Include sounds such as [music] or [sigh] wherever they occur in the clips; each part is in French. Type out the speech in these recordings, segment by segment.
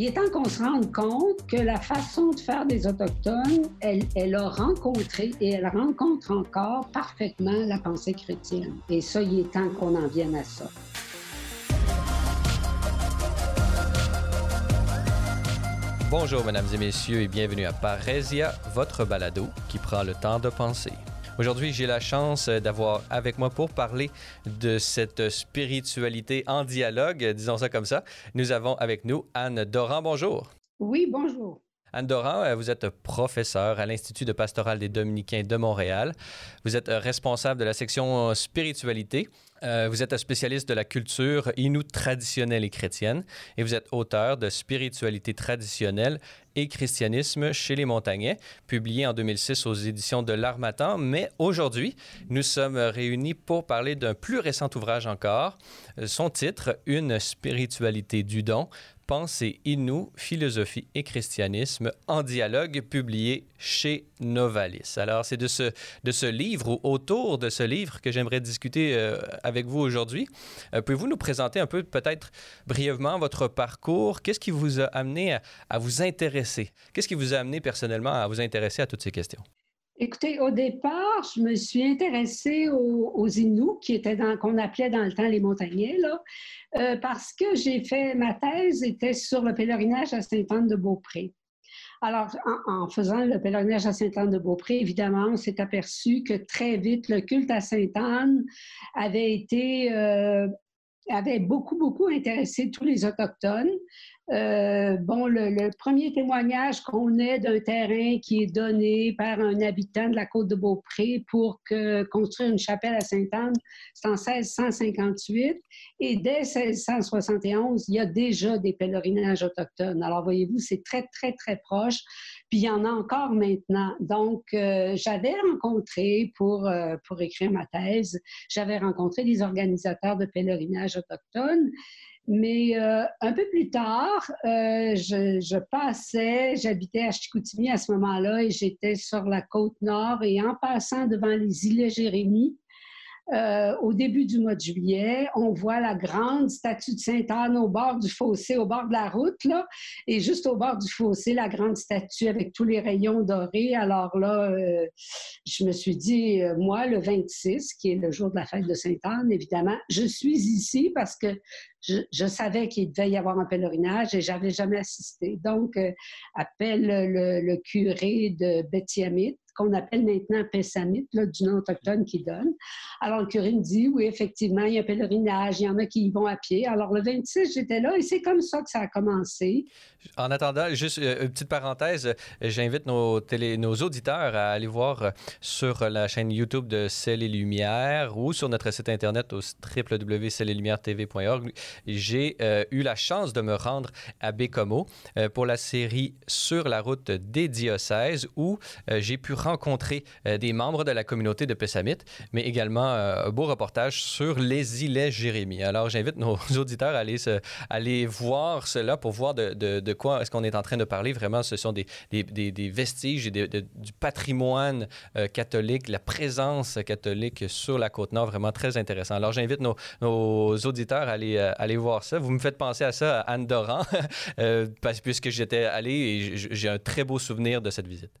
il est temps qu'on se rende compte que la façon de faire des Autochtones, elle, elle a rencontré et elle rencontre encore parfaitement la pensée chrétienne. Et ça, il est temps qu'on en vienne à ça. Bonjour, mesdames et messieurs, et bienvenue à Parésia, votre balado qui prend le temps de penser. Aujourd'hui, j'ai la chance d'avoir avec moi pour parler de cette spiritualité en dialogue, disons ça comme ça. Nous avons avec nous Anne Doran. Bonjour. Oui, bonjour. Anne Doran, euh, vous êtes professeure à l'Institut de pastoral des Dominicains de Montréal. Vous êtes euh, responsable de la section spiritualité. Euh, vous êtes un spécialiste de la culture inou traditionnelle et chrétienne et vous êtes auteur de Spiritualité traditionnelle et christianisme chez les Montagnais, publié en 2006 aux éditions de l'Armatan. Mais aujourd'hui, nous sommes réunis pour parler d'un plus récent ouvrage encore. Son titre, Une spiritualité du don, Pensée Inou, philosophie et christianisme en dialogue, publié chez Novalis. Alors, c'est de ce, de ce livre ou autour de ce livre que j'aimerais discuter euh, avec vous aujourd'hui. Euh, pouvez-vous nous présenter un peu, peut-être brièvement, votre parcours? Qu'est-ce qui vous a amené à, vous intéresser? Qu'est-ce qui vous a amené personnellement à vous intéresser à toutes ces questions? Écoutez, au départ, je me suis intéressée aux, aux qui étaient qu'on appelait dans le temps les montagnais, là, euh, parce que j'ai fait, ma thèse était sur le pèlerinage à Sainte-Anne-de-Beaupré. Alors, en, faisant le pèlerinage à Sainte-Anne-de-Beaupré, évidemment, on s'est aperçu que très vite, le culte à Sainte-Anne avait été, euh, avait beaucoup, beaucoup intéressé tous les Autochtones. Euh, bon, le, le, premier témoignage qu'on ait d'un terrain qui est donné par un habitant de la côte de Beaupré pour que, construire une chapelle à Sainte-Anne, c'est en 1658. Et dès 1671, il y a déjà des pèlerinages autochtones. Alors, voyez-vous, c'est très, très, très proche. Puis il y en a encore maintenant. Donc, euh, j'avais rencontré pour, euh, pour écrire ma thèse, j'avais rencontré des organisateurs de pèlerinage autochtones. Mais euh, un peu plus tard, euh, je, je, passais, j'habitais à Chicoutimi à ce moment-là et j'étais sur la côte nord et en passant devant les îles Jérémie, euh, au début du mois de juillet, on voit la grande statue de Sainte-Anne au bord du fossé, au bord de la route, là, et juste au bord du fossé, la grande statue avec tous les rayons dorés. Alors là, euh, je me suis dit, euh, moi, le 26, qui est le jour de la fête de Sainte-Anne, évidemment, je suis ici parce que je, je savais qu'il devait y avoir un pèlerinage et j'avais jamais assisté. Donc, euh, appelle le, le, curé de Bethiamit, qu'on appelle maintenant Pessamit, là, du nom autochtone qui donne. Alors, le curé me dit, oui, effectivement, il y a un pèlerinage, il y en a qui y vont à pied. Alors, le 26, j'étais là et c'est comme ça que ça a commencé. En attendant, juste euh, une petite parenthèse, j'invite nos, télé, nos auditeurs à aller voir euh, sur la chaîne YouTube de Celles et Lumière ou sur notre site internet au www.cellesetlumière.tv.org. J'ai euh, eu la chance de me rendre à Bécomo euh, pour la série Sur la route des diocèses où euh, j'ai pu rencontrer euh, des membres de la communauté de Pessamit, mais également euh, un beau reportage sur les îlets Jérémie. Alors, j'invite nos [laughs] auditeurs à aller, voir cela pour voir de, quoi est-ce qu'on est en train de parler. Vraiment, ce sont des, vestiges du patrimoine euh, catholique, la présence catholique sur la côte nord, vraiment très intéressant. Alors, j'invite nos, auditeurs à aller, voir ça. Vous me faites penser à ça, Anne Doran, [laughs] parce, puisque j'étais allé et j'ai un très beau souvenir de cette visite.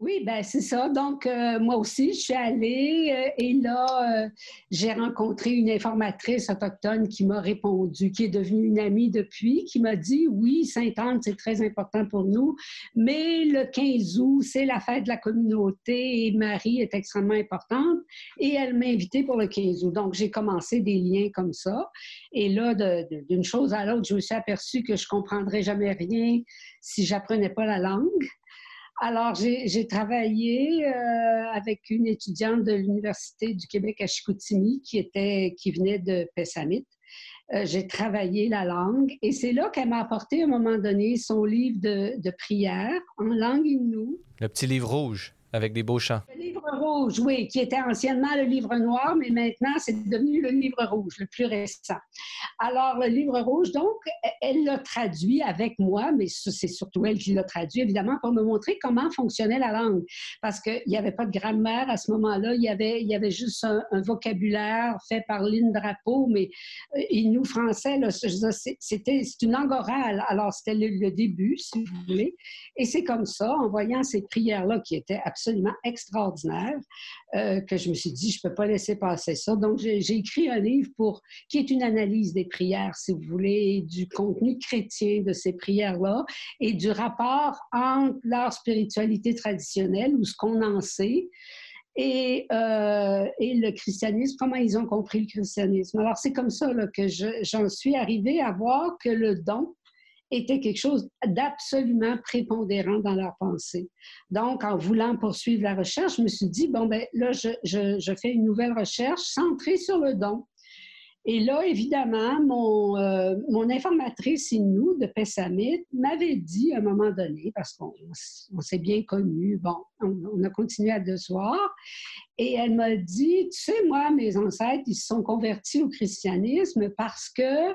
Oui, ben c'est ça. Donc, euh, moi aussi, je suis allée euh, et là, euh, j'ai rencontré une informatrice autochtone qui m'a répondu, qui est devenue une amie depuis, qui m'a dit, oui, Sainte-Anne, c'est très important pour nous, mais le 15 août, c'est la fête de la communauté et Marie est extrêmement importante et elle m'a invitée pour le 15 août. Donc, j'ai commencé des liens comme ça. Et là, d'une chose à l'autre, je me suis aperçue que je comprendrais jamais rien si j'apprenais pas la langue. Alors, j'ai travaillé euh, avec une étudiante de l'Université du Québec à Chicoutimi qui, était, qui venait de Pessamit. Euh, j'ai travaillé la langue et c'est là qu'elle m'a apporté à un moment donné son livre de, de prière en langue inou. Le petit livre rouge. Avec des beaux chants. Le livre rouge, oui, qui était anciennement le livre noir, mais maintenant c'est devenu le livre rouge, le plus récent. Alors, le livre rouge, donc, elle l'a traduit avec moi, mais c'est surtout elle qui l'a traduit, évidemment, pour me montrer comment fonctionnait la langue. Parce qu'il n'y avait pas de grammaire à ce moment-là, il y avait, y avait juste un, vocabulaire fait par Lynn Drapeau, mais euh, nous, français, c'était une langue orale. Alors, c'était le, début, si vous voulez. Et c'est comme ça, en voyant ces prières-là qui étaient absolument extraordinaires, euh, que je me suis dit, je ne peux pas laisser passer ça. Donc, j'ai écrit un livre pour, qui est une analyse des prières, si vous voulez, du contenu chrétien de ces prières-là et du rapport entre leur spiritualité traditionnelle ou ce qu'on en sait et, euh, et, le christianisme, comment ils ont compris le christianisme. Alors, c'est comme ça là, que j'en suis arrivée à voir que le don était quelque chose d'absolument prépondérant dans leur pensée. Donc, en voulant poursuivre la recherche, je me suis dit, bon, ben là, je, je, fais une nouvelle recherche centrée sur le don. Et là, évidemment, mon, euh, mon informatrice Inou de Pessamit m'avait dit à un moment donné, parce qu'on s'est bien connus, bon, on, a continué à deux soirs, et elle m'a dit, tu sais, moi, mes ancêtres, ils se sont convertis au christianisme parce que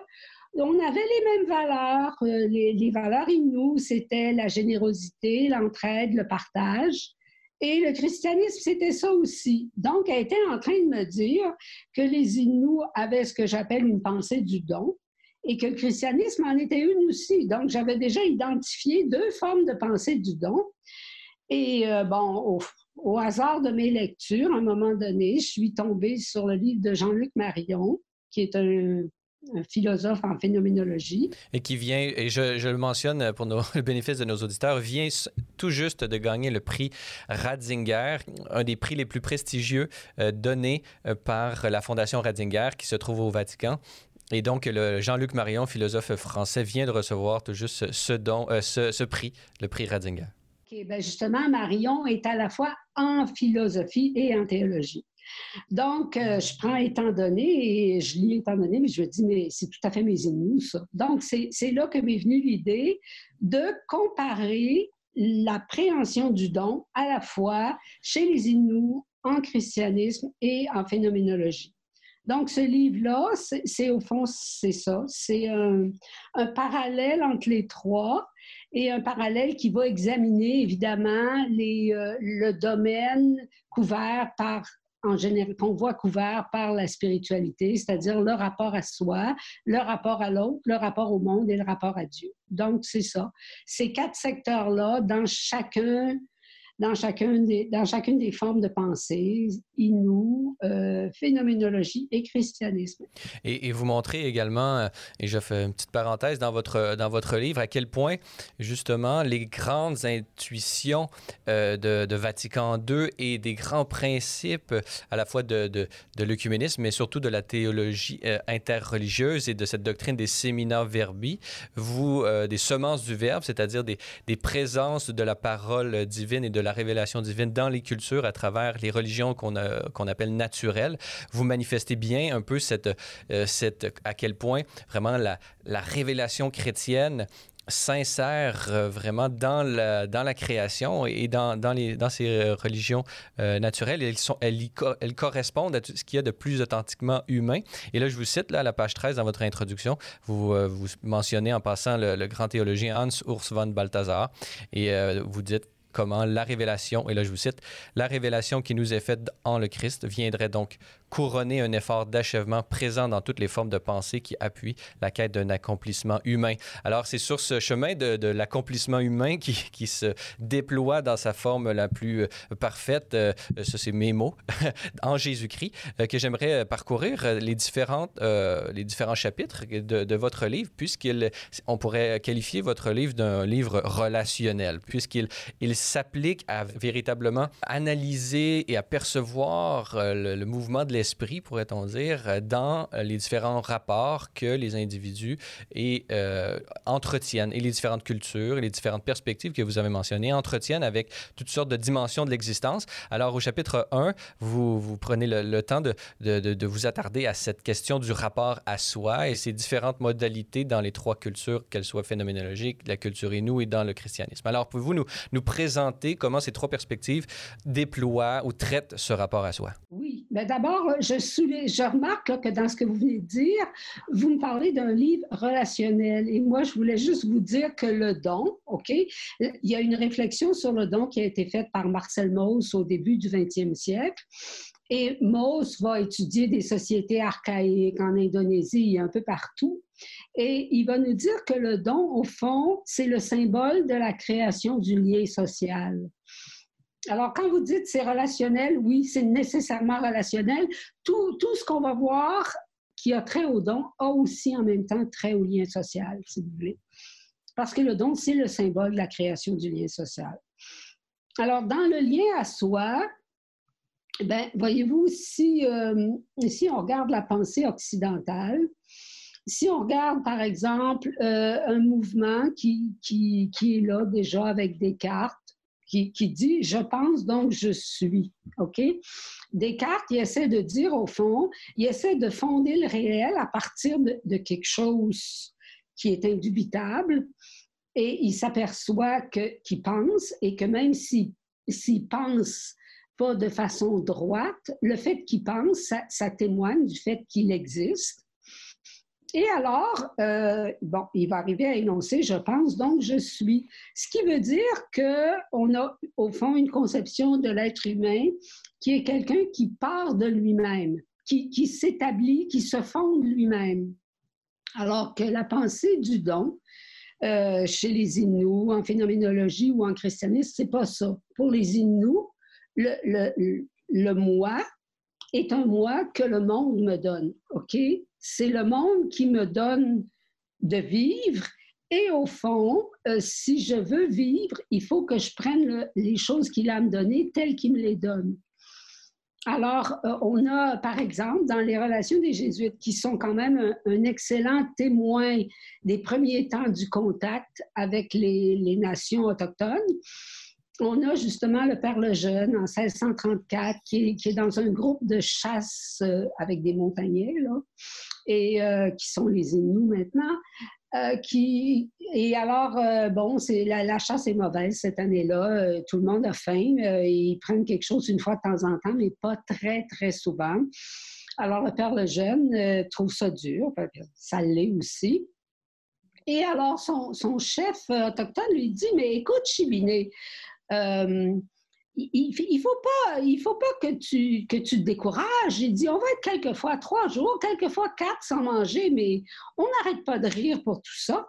on avait les mêmes valeurs. Euh, les, valeurs Inou, c'était la générosité, l'entraide, le partage. Et le christianisme, c'était ça aussi. Donc, elle était en train de me dire que les Inuits avaient ce que j'appelle une pensée du don et que le christianisme en était une aussi. Donc, j'avais déjà identifié deux formes de pensée du don. Et euh, bon, au, hasard de mes lectures, à un moment donné, je suis tombée sur le livre de Jean-Luc Marion, qui est un un philosophe en phénoménologie. Et qui vient, et je, le mentionne pour [laughs] le bénéfice de nos auditeurs, vient tout juste de gagner le prix Ratzinger, un des prix les plus prestigieux euh, donnés euh, par la Fondation Ratzinger qui se trouve au Vatican. Et donc, Jean-Luc Marion, philosophe français, vient de recevoir tout juste ce, don, euh, ce, prix, le prix Ratzinger. Ben, justement, Marion est à la fois en philosophie et en théologie. Donc, euh, je prends étant donné et je lis étant donné, mais je me dis, mais c'est tout à fait mes Inuits, ça. Donc, c'est là que m'est venue l'idée de comparer la préhension du don à la fois chez les Inuits, en christianisme et en phénoménologie. Donc, ce livre-là, c'est au fond, c'est ça. C'est un, parallèle entre les trois et un parallèle qui va examiner évidemment les, euh, le domaine couvert par en général, qu'on voit couvert par la spiritualité, c'est-à-dire le rapport à soi, le rapport à l'autre, le rapport au monde et le rapport à Dieu. Donc, c'est ça. Ces quatre secteurs-là, dans chacun dans, chacun des, dans chacune des formes de pensée, Inou, euh, phénoménologie et christianisme. Et, vous montrez également, euh, et je fais une petite parenthèse dans votre, dans votre livre, à quel point justement les grandes intuitions euh, de, Vatican II et des grands principes à la fois de, de, de l'œcuménisme, mais surtout de la théologie interreligieuse et de cette doctrine des séminaires verbi, vous, des semences du verbe, c'est-à-dire des, des présences de la parole divine et de la la révélation divine dans les cultures à travers les religions qu'on appelle naturelles. Vous manifestez bien un peu cette, euh, à quel point vraiment la, la révélation chrétienne sincère euh, vraiment dans la, création et dans, les, dans ces religions euh, naturelles. Elles, sont, elles, correspondent à tout ce qu'il y a de plus authentiquement humain. Et là, je vous cite à la page 13 dans votre introduction, vous, vous mentionnez en passant le, le, grand théologien Hans Urs von Balthasar et vous dites comment la révélation, et là je vous cite, la révélation qui nous est faite en le Christ viendrait donc couronner un effort d'achèvement présent dans toutes les formes de pensée qui appuient la quête d'un accomplissement humain. Alors, c'est sur ce chemin de, l'accomplissement humain qui, se déploie dans sa forme la plus euh, parfaite, euh, ça c'est mes mots, [laughs] en Jésus-Christ, euh, que j'aimerais parcourir les, différentes, les différents chapitres de, de votre livre, puisqu'on pourrait qualifier votre livre d'un livre relationnel, puisqu'il il, s'applique à véritablement analyser et à percevoir le, le mouvement de l'esprit, pourrait-on dire, euh, dans euh, les différents rapports que les individus et, euh, entretiennent et les différentes cultures et les différentes perspectives que vous avez mentionnées entretiennent avec toutes sortes de dimensions de l'existence. Alors, au chapitre 1, vous, prenez le, temps de, de, de, vous attarder à cette question du rapport à soi et ses différentes modalités dans les trois cultures, qu'elles soient phénoménologiques, la culture inou et dans le christianisme. Alors, pouvez-vous nous, nous présenter comment ces trois perspectives déploient ou traitent ce rapport à soi. Oui, mais d'abord, je, je remarque que dans ce que vous venez de dire, vous me parlez d'un livre relationnel. Et moi, je voulais juste vous dire que le don, OK, il y a une réflexion sur le don qui a été faite par Marcel Mauss au début du 20e siècle. Et Mauss va étudier des sociétés archaïques en Indonésie et un peu partout. Et il va nous dire que le don, au fond, c'est le symbole de la création du lien social. Alors, quand vous dites c'est relationnel, oui, c'est nécessairement relationnel. Tout, tout ce qu'on va voir qui a trait au don a aussi en même temps trait au lien social, si vous voulez. Parce que le don, c'est le symbole de la création du lien social. Alors, dans le lien à soi, ben, voyez-vous, si, euh, si on regarde la pensée occidentale, si on regarde, par exemple, euh, un mouvement qui, qui, qui, est là déjà avec des cartes, qui, qui, dit je pense donc je suis. OK? Descartes, il essaie de dire au fond, il essaie de fonder le réel à partir de, de quelque chose qui est indubitable et il s'aperçoit qu'il pense et que même s'il pense pas de façon droite, le fait qu'il pense, ça, témoigne du fait qu'il existe. Et alors, euh, bon, il va arriver à énoncer je pense, donc je suis. Ce qui veut dire qu'on a, au fond, une conception de l'être humain qui est quelqu'un qui part de lui-même, qui, s'établit, qui se fonde lui-même. Alors que la pensée du don, euh, chez les Inuits, en phénoménologie ou en christianisme, c'est pas ça. Pour les Inuits, le, moi est un moi que le monde me donne, OK? C'est le monde qui me donne de vivre et au fond, euh, si je veux vivre, il faut que je prenne les choses qu'il a à me donner telles qu'il me les donne. Alors, euh, on a, par exemple, dans les relations des Jésuites, qui sont quand même un, excellent témoin des premiers temps du contact avec les nations autochtones, on a justement le Père Lejeune en 1634 qui est, dans un groupe de chasse euh, avec des montagnais, et euh, qui sont les Inuits maintenant. Euh, et alors, bon, c'est, la, chasse est mauvaise cette année-là. tout le monde a faim. ils prennent quelque chose une fois de temps en temps, mais pas très, très souvent. Alors, le Père Lejeune trouve ça dur. Ça l'est aussi. Et alors, son, son, chef autochtone lui dit, mais écoute, Chibiné, euh, il ne faut pas, que, tu, que tu te décourages. Il dit, on va être quelquefois trois jours, quelquefois quatre sans manger, mais on n'arrête pas de rire pour tout ça.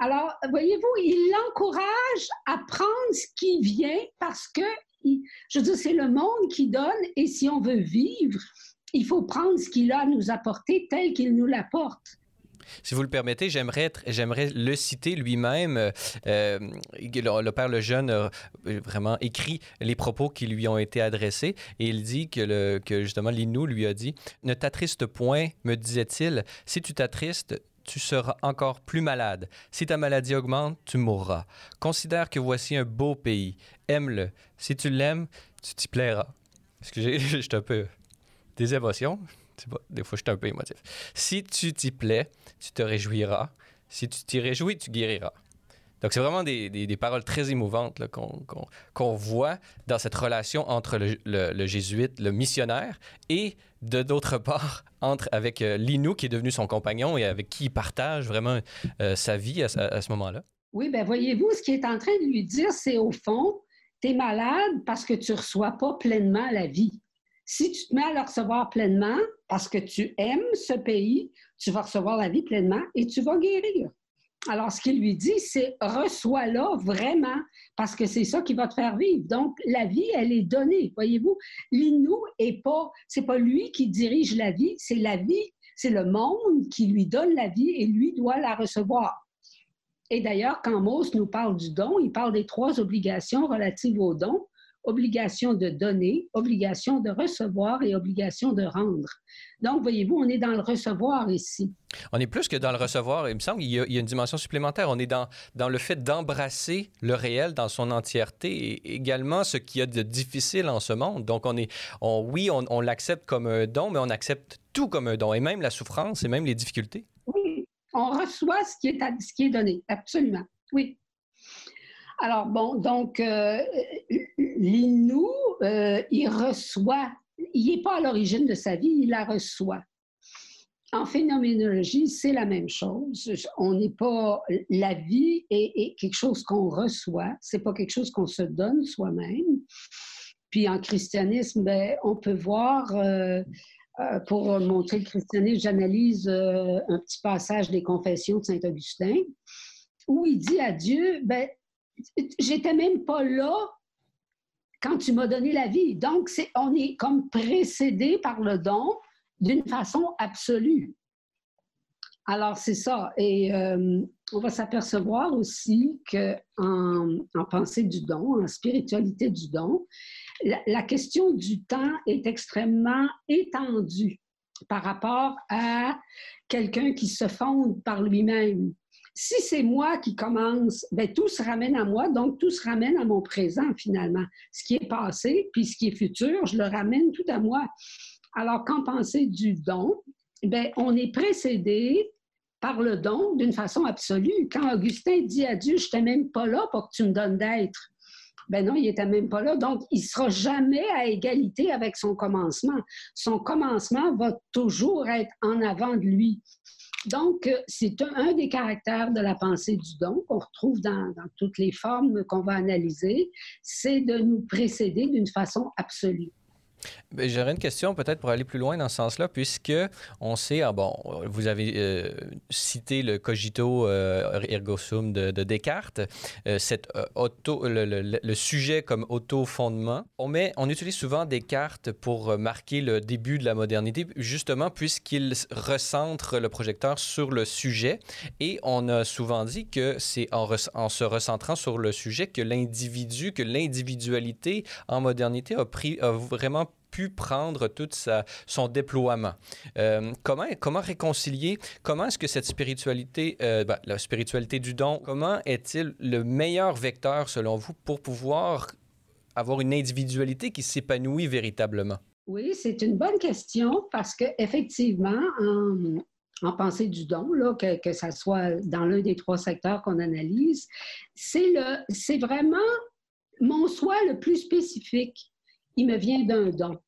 Alors, voyez-vous, il l'encourage à prendre ce qui vient parce que, je veux c'est le monde qui donne et si on veut vivre, il faut prendre ce qu'il a à nous apporter tel qu'il nous l'apporte. Si vous le permettez, j'aimerais, le citer lui-même. Euh, le, père Lejeune a vraiment écrit les propos qui lui ont été adressés et il dit que, le, justement l'Inou lui a dit Ne t'attriste point, me disait-il. Si tu t'attristes, tu seras encore plus malade. Si ta maladie augmente, tu mourras. Considère que voici un beau pays. Aime-le. Si tu l'aimes, tu t'y plairas. Excusez, [laughs] je suis un peu des émotions des fois, je suis un peu émotif. Si tu t'y plais, tu te réjouiras. Si tu t'y réjouis, tu guériras. Donc, c'est vraiment des, des, paroles très émouvantes qu'on voit dans cette relation entre le, le, jésuite, le missionnaire, et de d'autre part, entre avec euh, Linou, qui est devenu son compagnon et avec qui il partage vraiment euh, sa vie à, à ce moment-là. Oui, bien, voyez-vous, ce qu'il est en train de lui dire, c'est au fond, tu es malade parce que tu ne reçois pas pleinement la vie. Si tu te mets à le recevoir pleinement, parce que tu aimes ce pays, tu vas recevoir la vie pleinement et tu vas guérir. Alors, ce qu'il lui dit, c'est reçois-la vraiment, parce que c'est ça qui va te faire vivre. Donc, la vie, elle est donnée. Voyez-vous, l'Inou est pas, c'est pas lui qui dirige la vie, c'est la vie, c'est le monde qui lui donne la vie et lui doit la recevoir. Et d'ailleurs, quand Mauss nous parle du don, il parle des trois obligations relatives au don obligation de donner, obligation de recevoir et obligation de rendre. Donc, voyez-vous, on est dans le recevoir ici. On est plus que dans le recevoir. Il me semble qu'il y, a une dimension supplémentaire. On est dans, dans le fait d'embrasser le réel dans son entièreté et également ce qu'il y a de difficile en ce monde. Donc, on est, on, oui, on, on l'accepte comme un don, mais on accepte tout comme un don, et même la souffrance et même les difficultés. Oui, on reçoit ce qui est, ce qui est donné, absolument. Oui. Alors, bon, donc, euh, l'Innu, euh, il reçoit, il n'est pas à l'origine de sa vie, il la reçoit. En phénoménologie, c'est la même chose. On n'est pas. La vie est, quelque chose qu'on reçoit, c'est pas quelque chose qu'on se donne soi-même. Puis en christianisme, ben, on peut voir. Euh, euh, pour montrer le christianisme, j'analyse un petit passage des Confessions de Saint Augustin où il dit à Dieu, ben, j'étais même pas là quand tu m'as donné la vie. Donc, c'est, on est comme précédé par le don d'une façon absolue. Alors, c'est ça. Et euh, on va s'apercevoir aussi qu'en en pensée du don, en spiritualité du don, la, question du temps est extrêmement étendue par rapport à quelqu'un qui se fonde par lui-même. Si c'est moi qui commence, ben, tout se ramène à moi, donc tout se ramène à mon présent finalement. Ce qui est passé, puis ce qui est futur, je le ramène tout à moi. Alors, quand penser du don, ben, on est précédé par le don d'une façon absolue. Quand Augustin dit à Dieu, je n'étais même pas là pour que tu me donnes d'être. Ben non, il n'était même pas là. Donc, il ne sera jamais à égalité avec son commencement. Son commencement va toujours être en avant de lui. Donc, euh, c'est un, des caractères de la pensée du don qu'on retrouve dans, dans toutes les formes qu'on va analyser, c'est de nous précéder d'une façon absolue. Ben, j'aurais une question peut-être pour aller plus loin dans ce sens-là, puisque on sait, ah bon, vous avez euh, cité le cogito euh, ergo sum de, Descartes, euh, auto, le, sujet comme auto-fondement. On, on utilise souvent Descartes pour marquer le début de la modernité, justement puisqu'il recentre le projecteur sur le sujet. Et on a souvent dit que c'est en, en se recentrant sur le sujet que l'individu, que l'individualité en modernité a, pris, a vraiment pu prendre tout sa, son déploiement. Euh, comment, comment réconcilier, comment est-ce que cette spiritualité, euh, ben, la spiritualité du don, comment est-il le meilleur vecteur selon vous pour pouvoir avoir une individualité qui s'épanouit véritablement? Oui, c'est une bonne question parce qu'effectivement, en, en pensée du don, là, que, que ça soit dans l'un des trois secteurs qu'on analyse, c'est vraiment mon soi le plus spécifique il me vient d'un don.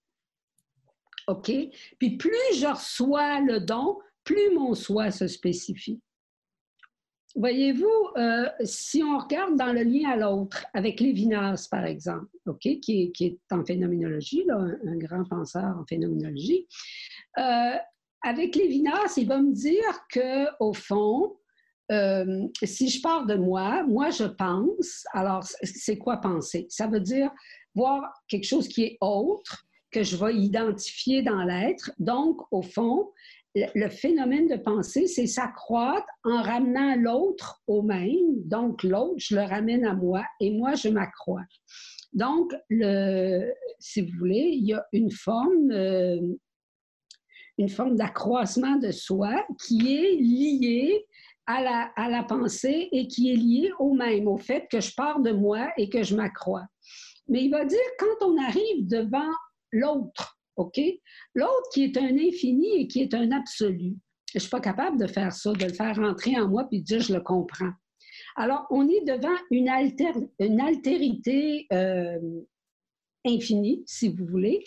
OK? Puis plus je reçois le don, plus mon soi se spécifie. Voyez-vous, euh, si on regarde dans le lien à l'autre, avec Lévinas, par exemple, OK, qui est, en phénoménologie, un, grand penseur en phénoménologie, euh, avec Lévinas, il va me dire que au fond, euh, si je pars de moi, moi je pense, alors c'est quoi penser? Ça veut dire voir quelque chose qui est autre, que je vais identifier dans l'être. Donc, au fond, le phénomène de pensée, c'est s'accroître en ramenant l'autre au même. Donc, l'autre, je le ramène à moi et moi, je m'accrois. Donc, si vous voulez, il y a une forme, euh, forme d'accroissement de soi qui est liée à la, à la pensée et qui est liée au même, au fait que je pars de moi et que je m'accrois. Mais il va dire quand on arrive devant l'autre, OK? L'autre qui est un infini et qui est un absolu. Je ne suis pas capable de faire ça, de le faire rentrer en moi puis de dire je le comprends. Alors, on est devant une, une altérité euh, infinie, si vous voulez.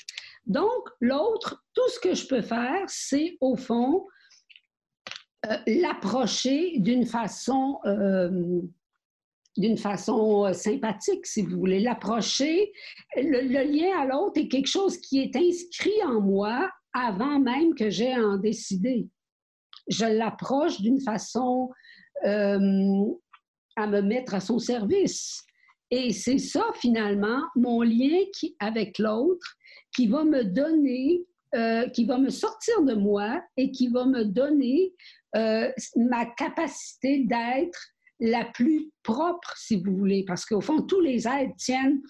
Donc, l'autre, tout ce que je peux faire, c'est au fond euh, l'approcher d'une façon euh, d'une façon euh, sympathique, si vous voulez l'approcher. Le, lien à l'autre est quelque chose qui est inscrit en moi avant même que j'ai à en décider. Je l'approche d'une façon euh, à me mettre à son service. Et c'est ça, finalement, mon lien avec l'autre qui va me donner, euh, qui va me sortir de moi et qui va me donner ma capacité d'être la plus propre, si vous voulez, parce qu'au fond, tous les êtres tiennent,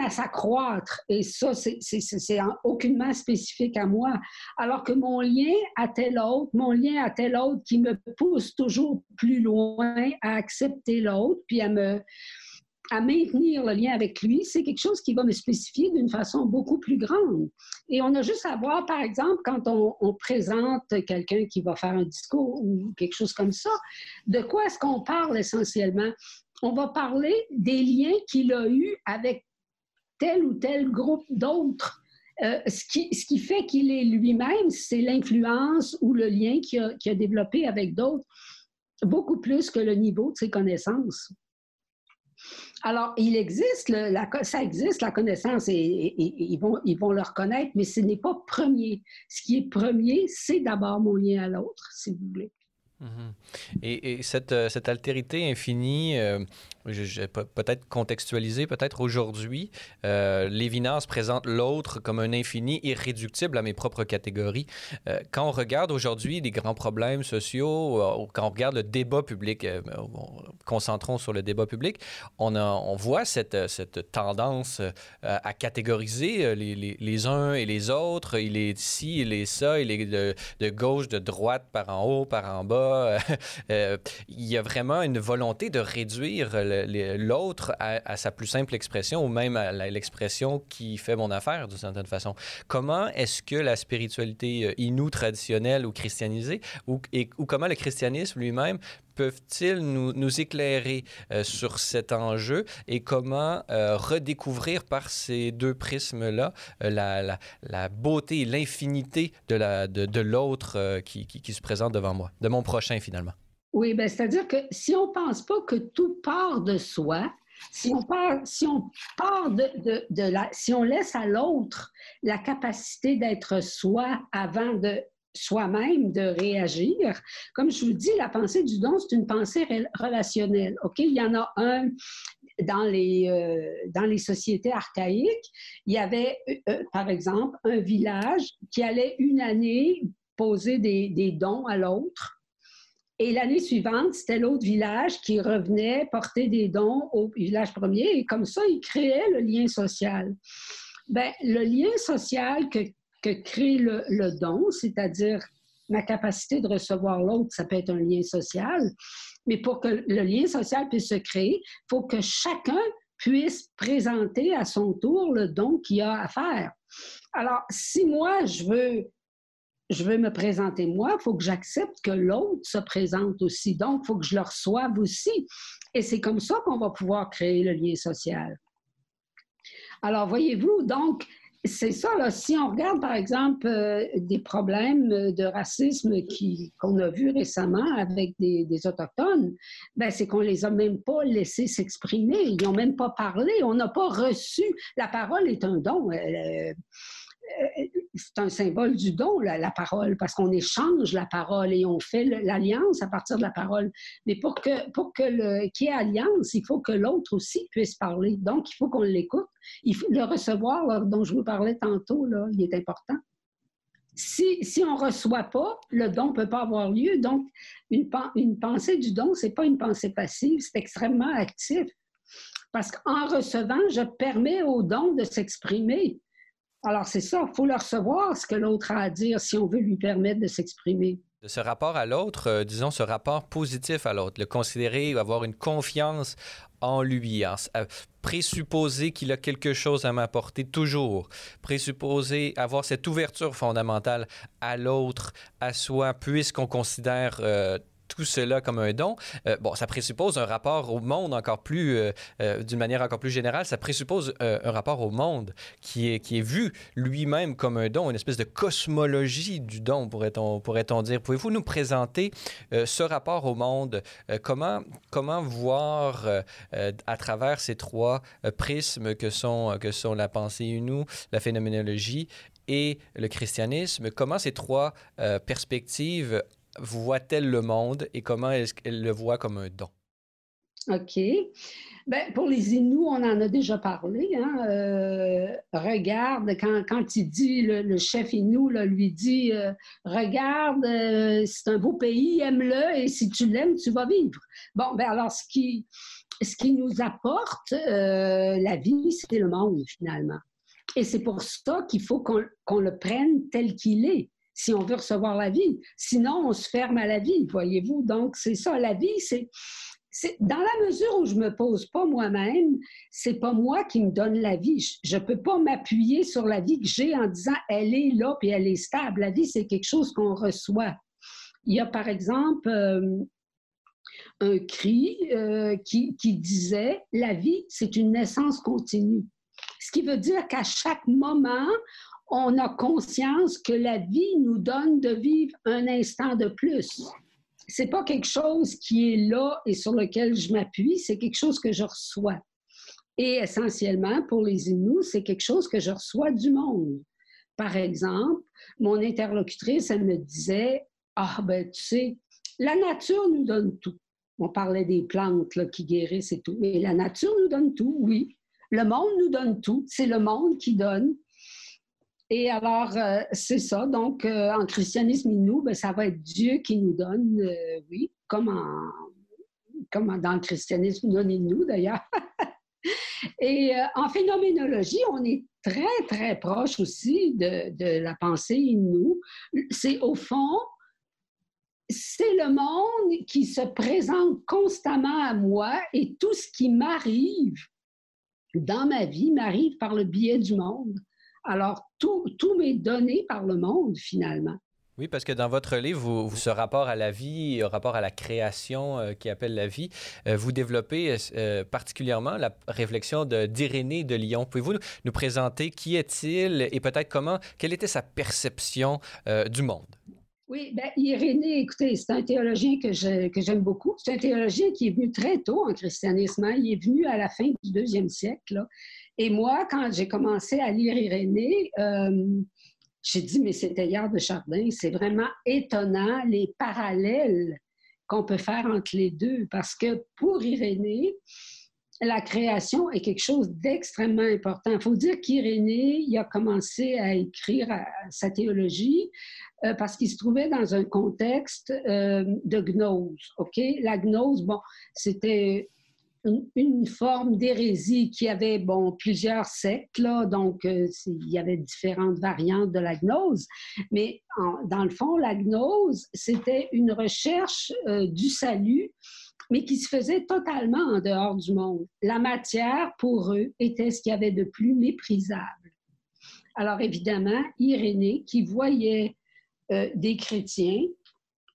à s'accroître. Et ça, c'est aucunement spécifique à moi. Alors que mon lien à tel autre, mon lien à tel autre qui me pousse toujours plus loin à accepter l'autre, puis à me, à maintenir le lien avec lui, c'est quelque chose qui va me spécifier d'une façon beaucoup plus grande. Et on a juste à voir, par exemple, quand on, présente quelqu'un qui va faire un discours ou quelque chose comme ça, de quoi est-ce qu'on parle essentiellement? on va parler des liens qu'il a eus avec tel ou tel groupe d'autres. Euh, ce, qui, fait qu'il est lui-même, c'est l'influence ou le lien qu'il a, développé avec d'autres, beaucoup plus que le niveau de ses connaissances. Alors, il existe, la, ça existe, la connaissance, et, ils, vont, ils vont le reconnaître, mais ce n'est pas premier. Ce qui est premier, c'est d'abord mon lien à l'autre, si vous voulez. Mhm. Et, cette, euh, cette, altérité infinie, euh, peut-être contextualiser, peut-être aujourd'hui, euh, Lévinas présente l'autre comme un infini irréductible à mes propres catégories. Euh, quand on regarde aujourd'hui les grands problèmes sociaux, quand on regarde le débat public, concentrons sur le débat public, on, voit cette, tendance à catégoriser les, uns et les autres. Il est ci, il est ça, il est de gauche, de droite, par en haut, par en bas. [laughs] Euh, il y a vraiment une volonté de réduire l'autre à, sa plus simple expression ou même à l'expression qui fait mon affaire d'une certaine façon. Comment est-ce que la spiritualité euh, inou traditionnelle ou christianisée ou comment le christianisme lui-même peuvent-ils nous, éclairer euh, sur cet enjeu et comment redécouvrir par ces deux prismes-là la, la, beauté et l'infinité de l'autre qui, se présente devant moi, de mon prochain finalement? Oui, ben, c'est-à-dire que si on ne pense pas que tout part de soi, si on part, si on part de la, si on laisse à l'autre la capacité d'être soi avant de soi-même de réagir. Comme je vous dis, la pensée du don, c'est une pensée relationnelle. OK? Il y en a un dans les, euh, dans les sociétés archaïques. Il y avait, euh, euh, par exemple, un village qui allait une année poser des, des dons à l'autre et l'année suivante, c'était l'autre village qui revenait porter des dons au village premier. Et comme ça, il créait le lien social. Bien, le lien social que, que crée le, don, c'est-à-dire ma capacité de recevoir l'autre, ça peut être un lien social. Mais pour que le lien social puisse se créer, il faut que chacun puisse présenter à son tour le don qu'il a à faire. Alors, si moi, je veux je veux me présenter moi, il faut que j'accepte que l'autre se présente aussi. Donc, il faut que je le reçoive aussi. Et c'est comme ça qu'on va pouvoir créer le lien social. Alors, voyez-vous, donc, c'est ça, si on regarde par exemple euh, des problèmes de racisme qu'on a vus récemment avec des, Autochtones, ben, c'est qu'on les a même pas laissés s'exprimer, ils n'ont même pas parlé, on n'a pas reçu. La parole est un don. Euh, euh, c'est un symbole du don, la, parole, parce qu'on échange la parole et on fait l'alliance à partir de la parole. Mais pour que pour que qu'il y ait alliance, il faut que l'autre aussi puisse parler. Donc, il faut qu'on l'écoute. Il faut le recevoir, dont je vous parlais tantôt, là, il est important. Si, si on ne reçoit pas, le don ne peut pas avoir lieu. Donc, une, une pensée du don, ce n'est pas une pensée passive, c'est extrêmement actif. Parce qu'en recevant, je permets au don de s'exprimer. Alors, c'est ça, il faut le recevoir, ce que l'autre a à dire, si on veut lui permettre de s'exprimer. De ce rapport à l'autre, euh, disons ce rapport positif à l'autre, le considérer, avoir une confiance en lui, en, euh, présupposer qu'il a quelque chose à m'apporter toujours, présupposer avoir cette ouverture fondamentale à l'autre, à soi, puisqu'on considère euh, tout cela comme un don, euh, bon, ça présuppose un rapport au monde encore plus, euh, euh, d'une manière encore plus générale, ça présuppose un rapport au monde qui est, qui est vu lui-même comme un don, une espèce de cosmologie du don, pourrait-on pourrait dire. Pouvez-vous nous présenter ce rapport au monde? comment, comment voir à travers ces trois prismes que sont, que sont la pensée unou, la phénoménologie et le christianisme, comment ces trois perspectives voit-elle le monde et comment est-ce qu'elle le voit comme un don? OK. Ben, pour les Inuits, on en a déjà parlé. Hein. Euh, regarde, quand, quand, il dit, le, chef Inou lui dit euh, Regarde, euh, c'est un beau pays, aime-le et si tu l'aimes, tu vas vivre. Bon, ben alors, ce qui, ce qui nous apporte la vie, c'est le monde, finalement. Et c'est pour ça qu'il faut qu'on le prenne tel qu'il est si on veut recevoir la vie. Sinon, on se ferme à la vie, voyez-vous. Donc, c'est ça, la vie, c'est... Dans la mesure où je me pose pas moi-même, c'est pas moi qui me donne la vie. Je, ne peux pas m'appuyer sur la vie que j'ai en disant elle est là puis elle est stable. La vie, c'est quelque chose qu'on reçoit. Il y a par exemple, euh, un cri euh, qui disait La vie, c'est une naissance continue. Ce qui veut dire qu'à chaque moment, on a conscience que la vie nous donne de vivre un instant de plus. C'est pas quelque chose qui est là et sur lequel je m'appuie, c'est quelque chose que je reçois. Et essentiellement, pour les Inuits, c'est quelque chose que je reçois du monde. Par exemple, mon interlocutrice, elle me disait, ah ben tu sais, la nature nous donne tout. On parlait des plantes qui guérissent et tout, mais la nature nous donne tout, oui. Le monde nous donne tout. C'est le monde qui donne. Et alors, euh, c'est ça. Donc, euh, en christianisme inou, ben, ça va être Dieu qui nous donne, euh, oui, comme, comme dans le christianisme non inou d'ailleurs. [laughs] Et en phénoménologie, on est très, très proche aussi de, la pensée inou. C'est au fond, c'est le monde qui se présente constamment à moi et tout ce qui m'arrive dans ma vie m'arrive par le biais du monde. Alors, tout, tout m'est donné par le monde, finalement. Oui, parce que dans votre livre, vous, ce rapport à la vie, rapport à la création euh, qui appelle la vie, euh, vous développez euh, particulièrement la réflexion d'Irénée de, Lyon. Pouvez-vous nous présenter qui est-il et peut-être comment, quelle était sa perception du monde? Oui, bien, Irénée, écoutez, c'est un théologien que, j'aime beaucoup. C'est un théologien qui est venu très tôt en christianisme. Hein. Il est venu à la fin du deuxième siècle. Et moi, quand j'ai commencé à lire Irénée, euh, j'ai dit, mais c'est hier de Chardin. C'est vraiment étonnant les parallèles qu'on peut faire entre les deux. Parce que pour Irénée, la création est quelque chose d'extrêmement important. Il faut dire qu'Irénée, il a commencé à écrire sa théologie euh, parce qu'il se trouvait dans un contexte euh, de gnose. OK? La gnose, bon, c'était une, forme d'hérésie qui avait, bon, plusieurs sectes, là, donc euh, il y avait différentes variantes de la gnose, mais dans le fond, la gnose, c'était une recherche du salut mais qui se faisait totalement en dehors du monde. La matière, pour eux, était ce qu'il y avait de plus méprisable. Alors évidemment, Irénée, qui voyait euh, des chrétiens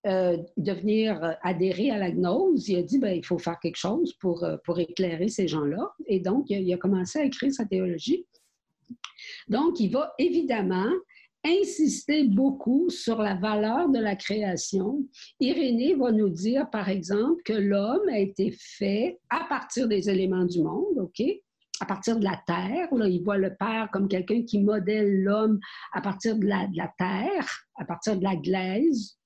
euh, devenir adhérer à la gnose, il a dit, ben, il faut faire quelque chose pour, euh, pour éclairer ces gens-là. Et donc, il a commencé à écrire sa théologie. Donc, il va évidemment insister beaucoup sur la valeur de la création. Irénée va nous dire, par exemple, que l'homme a été fait à partir des éléments du monde, OK? à partir de la terre. Il voit le Père comme quelqu'un qui modèle l'homme à partir de la, terre, à partir de la glaise.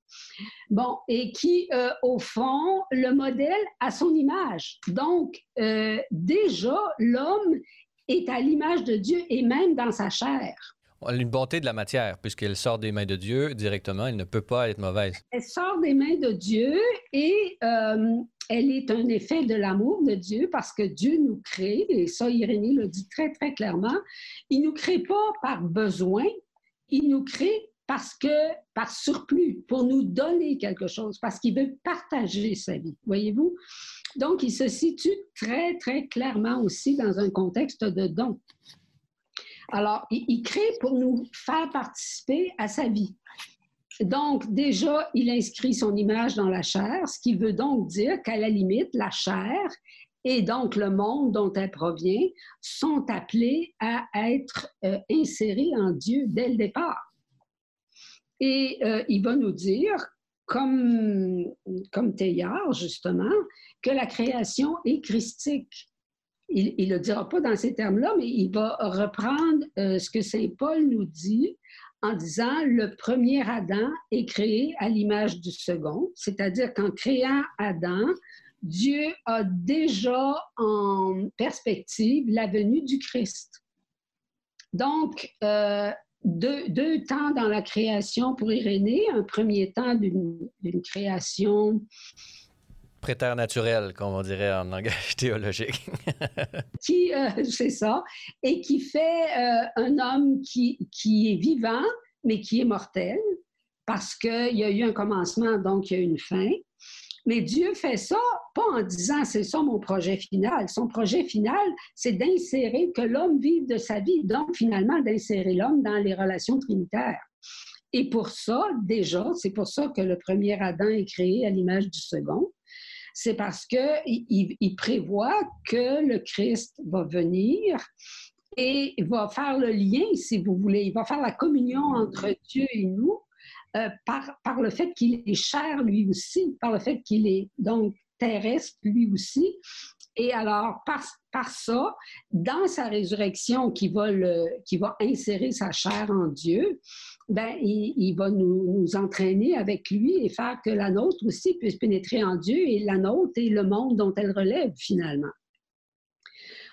Bon, et qui, euh, au fond, le modèle à son image. Donc, euh, déjà, l'homme est à l'image de Dieu et même dans sa chair une bonté de la matière, puisqu'elle sort des mains de Dieu directement, elle ne peut pas être mauvaise. Elle sort des mains de Dieu et euh, elle est un effet de l'amour de Dieu parce que Dieu nous crée, et ça Irénée le dit très très clairement, il nous crée pas par besoin, il nous crée parce que par surplus, pour nous donner quelque chose, parce qu'il veut partager sa vie, voyez-vous? Donc, il se situe très, très clairement aussi dans un contexte de don. Alors, il, crée pour nous faire participer à sa vie. Donc, déjà, il inscrit son image dans la chair, ce qui veut donc dire qu'à la limite, la chair et donc le monde dont elle provient sont appelés à être euh, insérés en Dieu dès le départ. Et euh, il va nous dire, comme, comme Teilhard, justement, que la création est christique il ne le dira pas dans ces termes-là, mais il va reprendre euh, ce que Saint Paul nous dit en disant le premier Adam est créé à l'image du second, c'est-à-dire qu'en créant Adam, Dieu a déjà en perspective la venue du Christ. Donc, euh, deux, deux, temps dans la création pour Irénée, un premier temps d'une création préternaturel, comme on dirait en langage [laughs] théologique. [laughs] qui, euh, c'est ça, et qui fait euh, un homme qui, qui est vivant, mais qui est mortel, parce qu'il y a eu un commencement, donc il y a une fin. Mais Dieu fait ça pas en disant c'est ça mon projet final. Son projet final, c'est d'insérer que l'homme vive de sa vie, donc finalement d'insérer l'homme dans les relations trinitaires. Et pour ça, déjà, c'est pour ça que le premier Adam est créé à l'image du second. c'est parce qu'il il prévoit que le Christ va venir et va faire le lien, si vous voulez, il va faire la communion entre Dieu et nous euh, par, le fait qu'il est cher lui aussi, par le fait qu'il est donc terrestre lui aussi. Et alors, par, ça, dans sa résurrection qui va, qui va insérer sa chair en Dieu, ben, il, il va nous, nous, entraîner avec lui et faire que la nôtre aussi puisse pénétrer en Dieu et la nôtre et le monde dont elle relève finalement.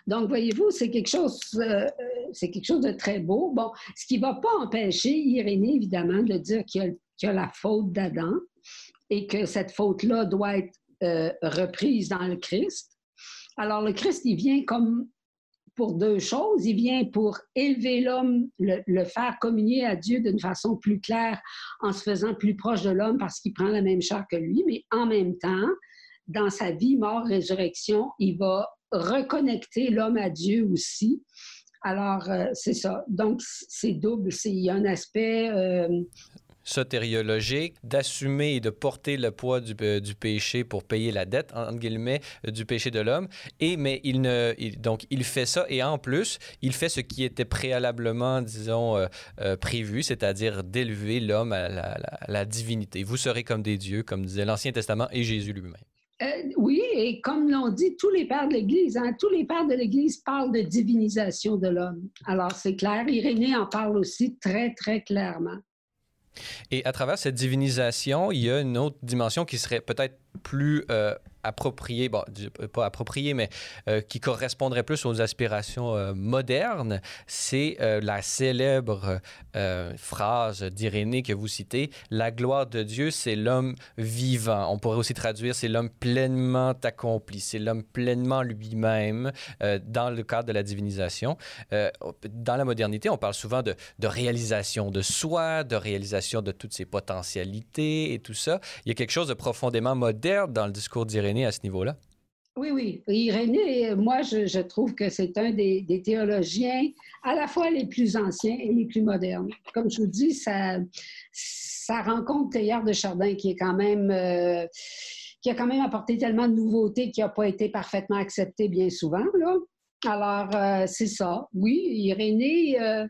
Donc, voyez-vous, c'est quelque chose, euh, c'est quelque chose de très beau. Bon, ce qui ne va pas empêcher Irénée, évidemment, de dire qu'il y, a la faute d'Adam et que cette faute-là doit être euh, reprise dans le Christ. Alors, le Christ, il vient comme pour deux choses. Il vient pour élever l'homme, le, le, faire communier à Dieu d'une façon plus claire en se faisant plus proche de l'homme parce qu'il prend la même chair que lui, mais en même temps, dans sa vie, mort, résurrection, il va reconnecter l'homme à Dieu aussi. Alors, euh, c'est ça. Donc, c'est double. Il y a un aspect... Euh, sotériologique, d'assumer et de porter le poids du, euh, péché pour payer la dette, entre guillemets, du péché de l'homme. Et, mais il ne, donc, il fait ça et en plus, il fait ce qui était préalablement, disons, prévu, c'est-à-dire d'élever l'homme à la divinité. Vous serez comme des dieux, comme disait l'Ancien Testament et Jésus lui-même. Euh, oui, et comme l'ont dit tous les pères de l'Église, hein, tous les pères de l'Église parlent de divinisation de l'homme. Alors c'est clair, Irénée en parle aussi très, très clairement. Et à travers cette divinisation, il y a une autre dimension qui serait peut-être plus euh, approprié, bon, pas approprié, mais euh, qui correspondrait plus aux aspirations euh, modernes, c'est euh, la célèbre phrase d'Irénée que vous citez La gloire de Dieu, c'est l'homme vivant. On pourrait aussi traduire c'est l'homme pleinement accompli, c'est l'homme pleinement lui-même dans le cadre de la divinisation. dans la modernité, on parle souvent de, de réalisation de soi, de réalisation de toutes ses potentialités et tout ça. Il y a quelque chose de profondément moderne dans le discours d'Irénée à ce niveau-là? Oui, oui. Irénée, moi, je, trouve que c'est un des, théologiens à la fois les plus anciens et les plus modernes. Comme je vous dis, ça, ça rencontre Théard de Chardin, qui est quand même... Euh, qui a quand même apporté tellement de nouveautés qui n'a pas été parfaitement accepté bien souvent. Alors, euh, c'est ça. Oui, Irénée, euh,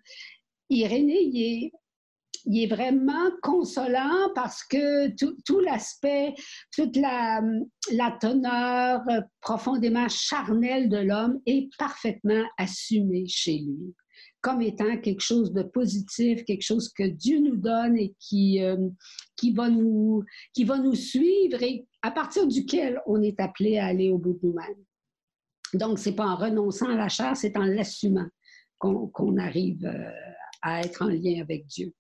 Irénée, il est, il est vraiment consolant parce que tout, l'aspect, toute la, la, teneur profondément charnelle de l'homme est parfaitement assumée chez lui comme étant quelque chose de positif, quelque chose que Dieu nous donne et qui, euh, qui, va, nous, qui va nous suivre et à partir duquel on est appelé à aller au bout de nous-mêmes. Donc, ce n'est pas en renonçant à la chair, c'est en l'assumant qu'on arrive euh, à être en lien avec Dieu.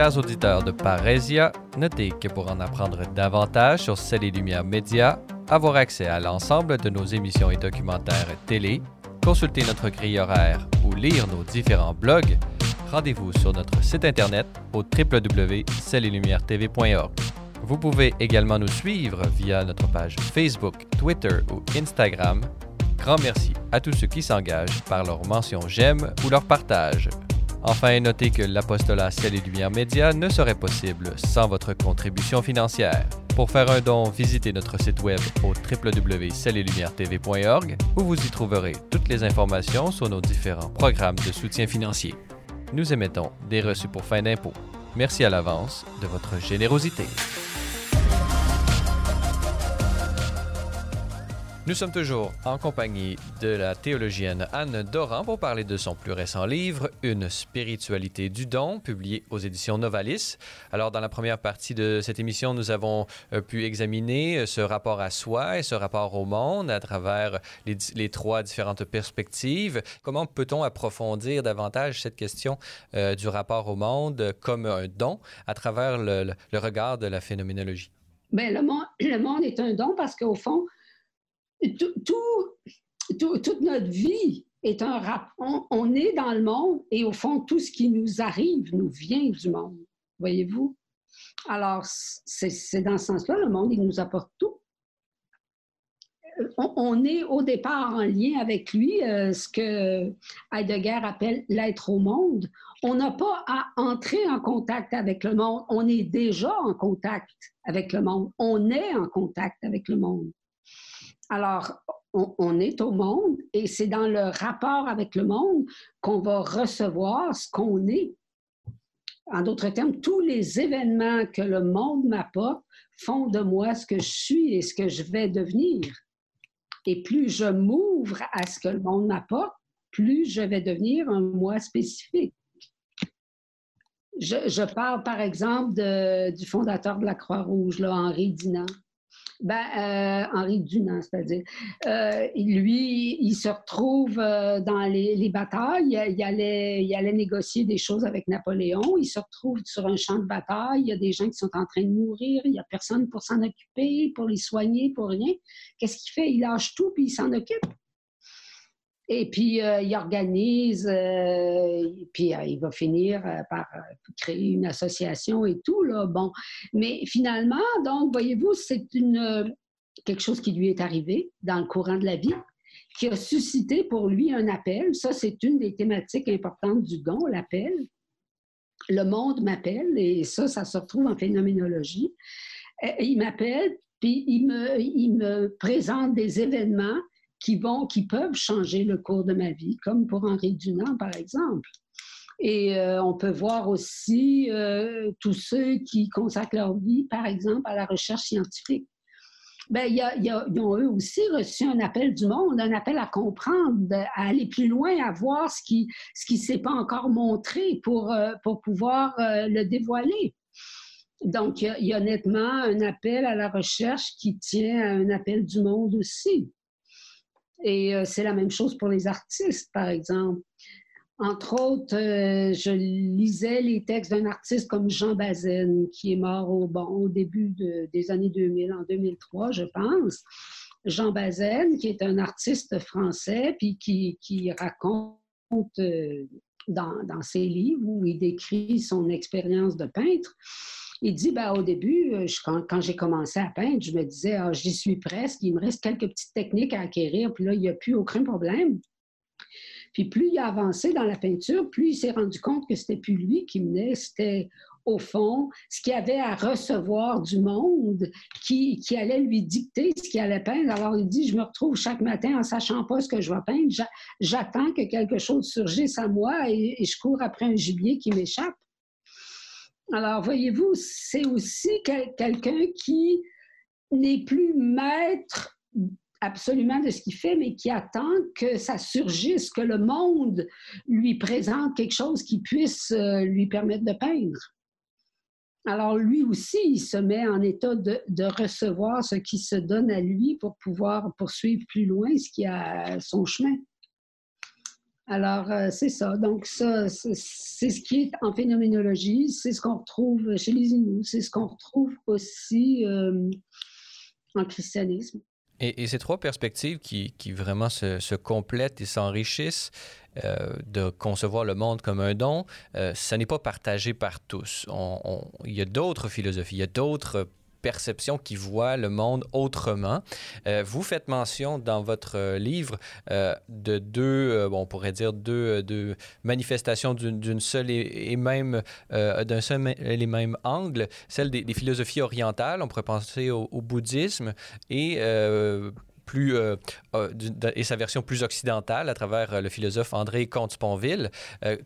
Chers auditeurs de Parésia, notez que pour en apprendre davantage sur Celles et Lumières Média, avoir accès à l'ensemble de nos émissions et documentaires télé, consulter notre grille horaire ou lire nos différents blogs, rendez-vous sur notre site internet au www.cellesetlumières.tv.org. Vous pouvez également nous suivre via notre page Facebook, Twitter ou Instagram. Grand merci à tous ceux qui s'engagent par leur mention j'aime ou leur partage. Enfin, notez que l'apostolat Ciel et Lumière Média ne serait possible sans votre contribution financière. Pour faire un don, visitez notre site web au www.cellelumière-tv.org où vous y trouverez toutes les informations sur nos différents programmes de soutien financier. Nous émettons des reçus pour fin d'impôt. Merci à l'avance de votre générosité. Nous sommes toujours en compagnie de la théologienne Anne Doran pour parler de son plus récent livre, Une spiritualité du don, publié aux éditions Novalis. Alors, dans la première partie de cette émission, nous avons euh, pu examiner euh, ce rapport à soi et ce rapport au monde à travers les, trois différentes perspectives. Comment peut-on approfondir davantage cette question euh, du rapport au monde comme un don à travers le, regard de la phénoménologie? Bien, le monde, le monde est un don parce qu'au fond, tout, toute notre vie est un rapport. On, est dans le monde et au fond, tout ce qui nous arrive nous vient du monde. Voyez-vous? Alors, c'est dans ce sens-là, le monde, il nous apporte tout. On, est au départ en lien avec lui, euh, ce que Heidegger appelle l'être au monde. on n'a pas à entrer en contact avec le monde. On est déjà en contact avec le monde. On est en contact avec le monde. Alors, on, est au monde et c'est dans le rapport avec le monde qu'on va recevoir ce qu'on est. En d'autres termes, tous les événements que le monde m'apporte font de moi ce que je suis et ce que je vais devenir. Et plus je m'ouvre à ce que le monde m'apporte, plus je vais devenir un moi spécifique. Je, parle par exemple du fondateur de la Croix-Rouge, Henri Dunant. Ben, euh, Henri Dunant, c'est-à-dire. Euh, lui, il se retrouve euh, dans les, batailles. Il allait, il allait négocier des choses avec Napoléon. Il se retrouve sur un champ de bataille. Il y a des gens qui sont en train de mourir. Il n'y a personne pour s'en occuper, pour les soigner, pour rien. Qu'est-ce qu'il fait? Il lâche tout puis il s'en occupe. Et puis, euh, il organise, euh, puis euh, il va finir par créer une association et tout, là. Bon. Mais finalement, donc, voyez-vous, c'est quelque chose qui lui est arrivé dans le courant de la vie, qui a suscité pour lui un appel. Ça, c'est une des thématiques importantes du don, l'appel. Le monde m'appelle, et ça, ça se retrouve en phénoménologie. Il m'appelle, puis il me présente des événements qui vont, qui peuvent changer le cours de ma vie, comme pour Henri Dunant, par exemple. Et euh, on peut voir aussi euh, tous ceux qui consacrent leur vie, par exemple, à la recherche scientifique. Bien, y y ils ont eux aussi reçu un appel du monde, un appel à comprendre, à aller plus loin, à voir ce qui ce qui s'est pas encore montré pour, euh, pour pouvoir le dévoiler. Donc, il y, a nettement un appel à la recherche qui tient à un appel du monde aussi. Et euh, c'est la même chose pour les artistes, par exemple. Entre autres, euh, je lisais les textes d'un artiste comme Jean Bazen, qui est mort au, début des années 2000, en 2003, je pense. Jean Bazen, qui est un artiste français, puis qui, qui raconte euh, dans, ses livres où il décrit son expérience de peintre, il dit, ben, au début, euh, quand, j'ai commencé à peindre, je me disais, ah, j'y suis presque, il me reste quelques petites techniques à acquérir, puis là, il n'y a plus aucun problème. Puis plus il a avancé dans la peinture, plus il s'est rendu compte que c'était plus lui qui menait, c'était au fond ce qu'il avait à recevoir du monde qui, allait lui dicter ce qu'il allait peindre. Alors il dit, je me retrouve chaque matin en sachant pas ce que je vais peindre, j'attends que quelque chose surgisse à moi et je cours après un gibier qui m'échappe. Alors, voyez-vous, c'est aussi quelqu'un qui n'est plus maître absolument de ce qu'il fait, mais qui attend que ça surgisse, que le monde lui présente quelque chose qui puisse euh, lui permettre de peindre. Alors lui aussi, il se met en état de, recevoir ce qui se donne à lui pour pouvoir poursuivre plus loin ce qui a son chemin. Alors, euh, c'est ça. Donc, ça, c'est ce qui est en phénoménologie, c'est ce qu'on retrouve chez les Inuits, c'est ce qu'on retrouve aussi euh, en christianisme. Et, ces trois perspectives qui, vraiment se, complètent et s'enrichissent, euh, de concevoir le monde comme un don, ça n'est pas partagé par tous. il y a d'autres philosophies, il y a d'autres perception qui voit le monde autrement. Euh, vous faites mention dans votre euh, livre euh, de deux, bon, on pourrait dire deux, deux manifestations d'une seule et, même d'un seul et même angle, celle des, philosophies orientales. On pourrait penser au bouddhisme et euh, euh, et sa version plus occidentale à travers euh, le philosophe André Comte-Sponville,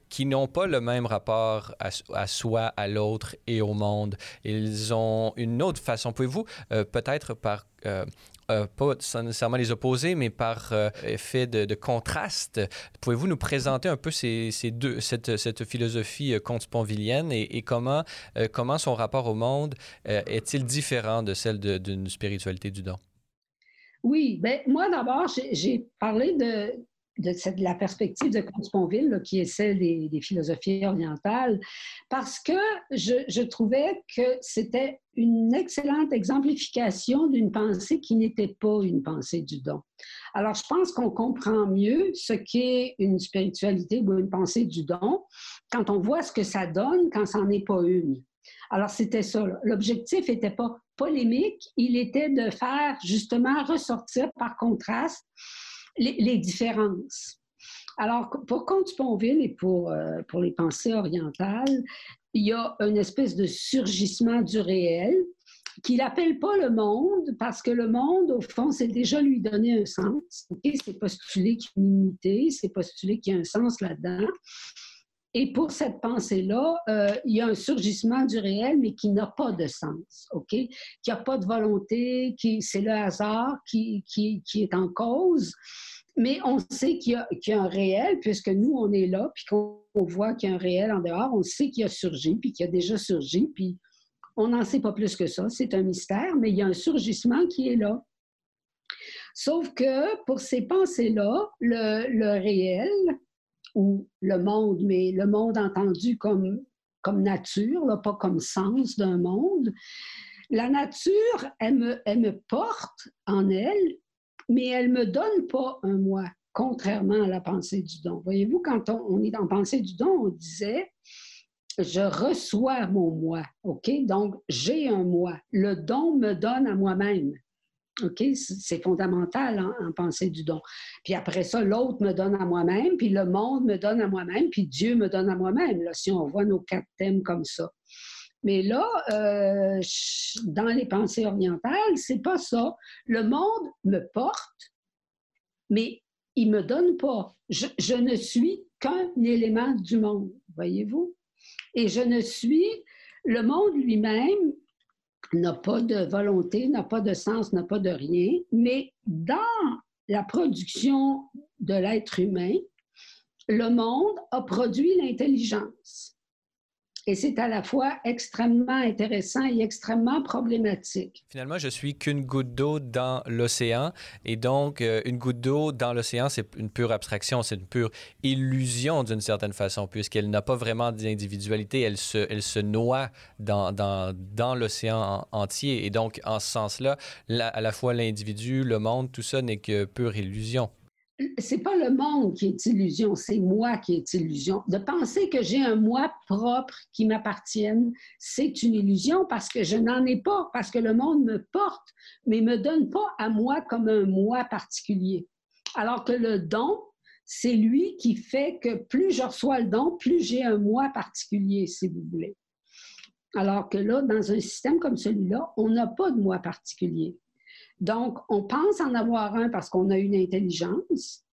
qui n'ont pas le même rapport à, soi, à l'autre et au monde. Ils ont une autre façon. Pouvez-vous peut-être par pas nécessairement les opposer, mais par effet de, contraste. Pouvez-vous nous présenter un peu ces, deux, cette, philosophie comte-sponvillienne et, et, comment, comment son rapport au monde est-il différent de celle d'une spiritualité du don? Oui, ben moi d'abord, j'ai parlé de, la perspective de Comte-Sponville, qui est celle des, philosophies orientales, parce que je, trouvais que c'était une excellente exemplification d'une pensée qui n'était pas une pensée du don. Alors, je pense qu'on comprend mieux ce qu'est une spiritualité ou une pensée du don quand on voit ce que ça donne quand ça n'en est pas une. Alors, c'était ça. L'objectif n'était pas polémique, il était de faire justement ressortir par contraste les, différences. Alors, pour Comte-Sponville et pour, euh, pour les pensées orientales, il y a une espèce de surgissement du réel qu'il n'appelle pas le monde parce que le monde, au fond, c'est déjà lui donner un sens. C'est postuler qu'il y a une unité, c'est postuler qu'il y a un sens là-dedans. Et pour cette pensée-là, euh, il y a un surgissement du réel, mais qui n'a pas de sens, OK? Qui n'a pas de volonté, qui c'est le hasard qui, qui, qui, est en cause. Mais on sait qu'il y, y, a un réel, puisque nous, on est là, puis qu'on voit qu'il y a un réel en dehors, on sait qu'il a surgi, puis qu'il a déjà surgi, puis on n'en sait pas plus que ça. C'est un mystère, mais il y a un surgissement qui est là. Sauf que pour ces pensées-là, le, le réel, ou le monde, mais le monde entendu comme, comme nature, pas comme sens d'un monde. La nature, elle me, elle me porte en elle, mais elle ne me donne pas un moi, contrairement à la pensée du don. Voyez-vous, quand on, est dans pensée du don, on disait je reçois mon moi, OK? Donc, j'ai un moi. Le don me donne à moi-même. OK? C'est fondamental en, pensée du don. Puis après ça, l'autre me donne à moi-même, puis le monde me donne à moi-même, puis Dieu me donne à moi-même, si on voit nos quatre thèmes comme ça. Mais là, euh, dans les pensées orientales, c'est pas ça. Le monde me porte, mais il me donne pas. Je ne suis qu'un élément du monde, voyez-vous? Et je ne suis, le monde lui-même n'a pas de volonté, n'a pas de sens, n'a pas de rien, mais dans la production de l'être humain, le monde a produit l'intelligence. Et c'est à la fois extrêmement intéressant et extrêmement problématique. Finalement, je suis qu'une goutte d'eau dans l'océan. Et donc, euh, une goutte d'eau dans l'océan, c'est une pure abstraction, c'est une pure illusion d'une certaine façon, puisqu'elle n'a pas vraiment d'individualité. Elle se, noie dans l'océan entier. Et donc, en ce sens-là, à la fois l'individu, le monde, tout ça n'est que pure illusion c'est pas le monde qui est illusion, c'est moi qui est illusion. De penser que j'ai un moi propre qui m'appartienne, c'est une illusion parce que je n'en ai pas, parce que le monde me porte, mais me donne pas à moi comme un moi particulier. Alors que le don, c'est lui qui fait que plus je reçois le don, plus j'ai un moi particulier, si vous voulez. Alors que là, dans un système comme celui-là, on n'a pas de moi particulier. Donc, on pense en avoir un parce qu'on a une intelligence,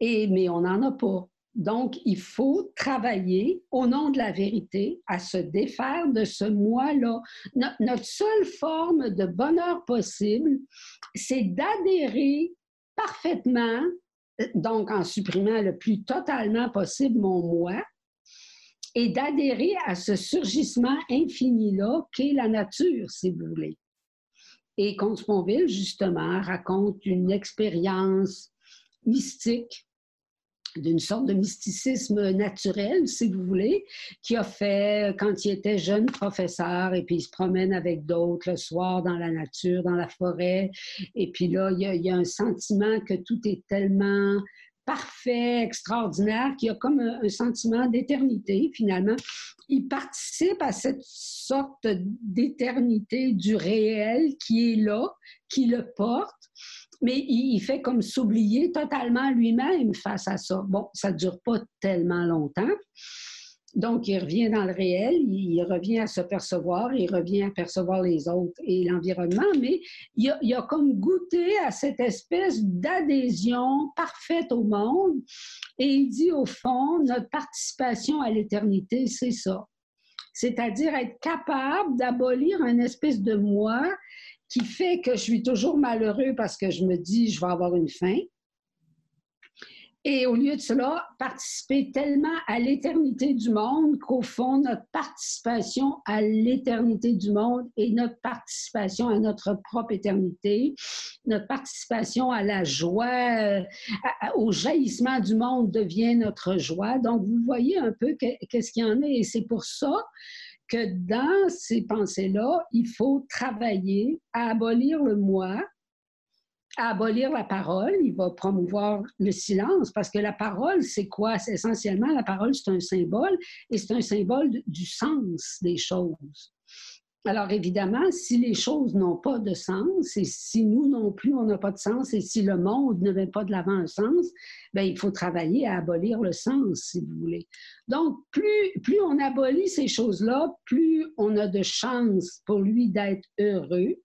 et, mais on n'en a pas. Donc, il faut travailler au nom de la vérité à se défaire de ce moi-là. notre seule forme de bonheur possible, c'est d'adhérer parfaitement, donc en supprimant le plus totalement possible mon moi, et d'adhérer à ce surgissement infini-là qu'est la nature, si vous voulez. Et Comte Sponville, justement, raconte une expérience mystique d'une sorte de mysticisme naturel, si vous voulez, qui a fait quand il était jeune professeur et puis il se promène avec d'autres le soir dans la nature, dans la forêt. Et puis là, il y a, il y a un sentiment que tout est tellement parfait, extraordinaire, qui a comme un, sentiment d'éternité, finalement. Il participe à cette sorte d'éternité du réel qui est là, qui le porte, mais il, fait comme s'oublier totalement lui-même face à ça. Bon, ça ne dure pas tellement longtemps. Donc, il revient dans le réel, il revient à se percevoir, il revient à percevoir les autres et l'environnement, mais il a, a, comme goûté à cette espèce d'adhésion parfaite au monde. Et il dit, au fond, notre participation à l'éternité, c'est ça. C'est-à-dire être capable d'abolir une espèce de moi qui fait que je suis toujours malheureux parce que je me dis, je vais avoir une fin et au lieu de cela, participer tellement à l'éternité du monde qu'au fond, notre participation à l'éternité du monde et notre participation à notre propre éternité, notre participation à la joie, euh, au jaillissement du monde devient notre joie. Donc, vous voyez un peu qu'est-ce qu'il y en a et c'est pour ça que dans ces pensées-là, il faut travailler à abolir le moi, abolir la parole, il va promouvoir le silence, parce que la parole, c'est quoi? C'est essentiellement, la parole, c'est un symbole, et c'est un symbole du sens des choses. Alors évidemment, si les choses n'ont pas de sens et si nous non plus, on n'a pas de sens et si le monde ne met pas de l'avant un sens, bien, il faut travailler à abolir le sens, si vous voulez. Donc, plus, plus on abolit ces choses-là, plus on a de chances pour lui d'être heureux.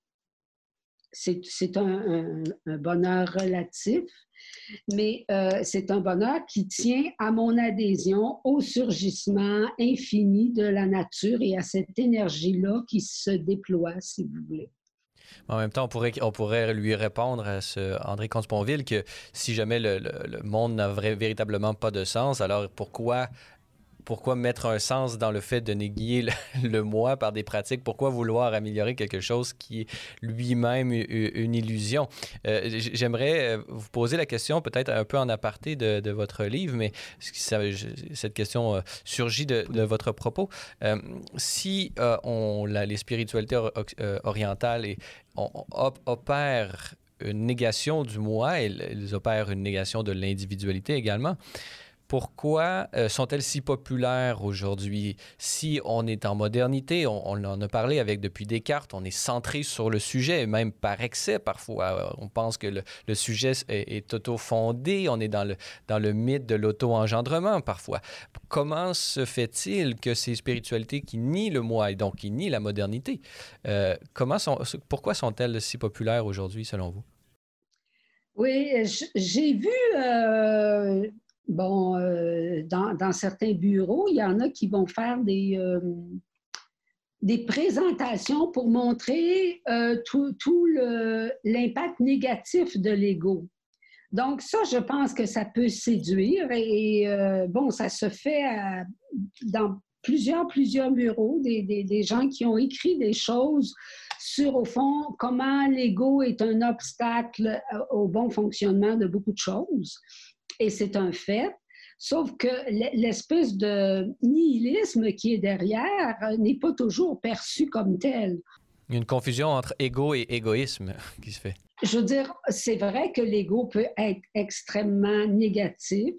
C'est un, bonheur relatif mais euh, c'est un bonheur qui tient à mon adhésion au surgissement infini de la nature et à cette énergie-là qui se déploie, si vous voulez. En même temps, on pourrait, on pourrait lui répondre à ce André Comte-Sponville que si jamais le, le monde n'a véritablement pas de sens, alors pourquoi pourquoi mettre un sens dans le fait de négliger [laughs] le, moi par des pratiques? Pourquoi vouloir améliorer quelque chose qui est lui-même une illusion? Euh, j'aimerais euh, vous poser la question peut-être un peu en aparté de, votre livre, mais cette question euh, surgit de, votre propos. si on, les spiritualités orientales opèrent une négation du moi, elles opèrent une négation de l'individualité également pourquoi euh, sont-elles si populaires aujourd'hui? Si on est en modernité, on, en a parlé avec depuis Descartes, on est centré sur le sujet, même par excès parfois. On pense que le, sujet est, auto-fondé, on est dans le, dans le mythe de l'auto-engendrement parfois. Comment se fait-il que ces spiritualités qui nient le moi et donc qui nient la modernité, euh, comment sont, pourquoi sont-elles si populaires aujourd'hui selon vous? Oui, j'ai vu euh, Bon, euh, dans, certains bureaux, il y en a qui vont faire des, euh, des présentations pour montrer euh, tout, l'impact négatif de l'ego. Donc, ça, je pense que ça peut séduire et, bon, ça se fait dans plusieurs, plusieurs bureaux, des, des, gens qui ont écrit des choses sur, au fond, comment l'ego est un obstacle au bon fonctionnement de beaucoup de choses et c'est un fait. Sauf que l'espèce de nihilisme qui est derrière n'est pas toujours perçu comme tel. Une confusion entre ego et égoïsme [laughs] qui se fait. Je veux dire, c'est vrai que l'ego peut être extrêmement négatif,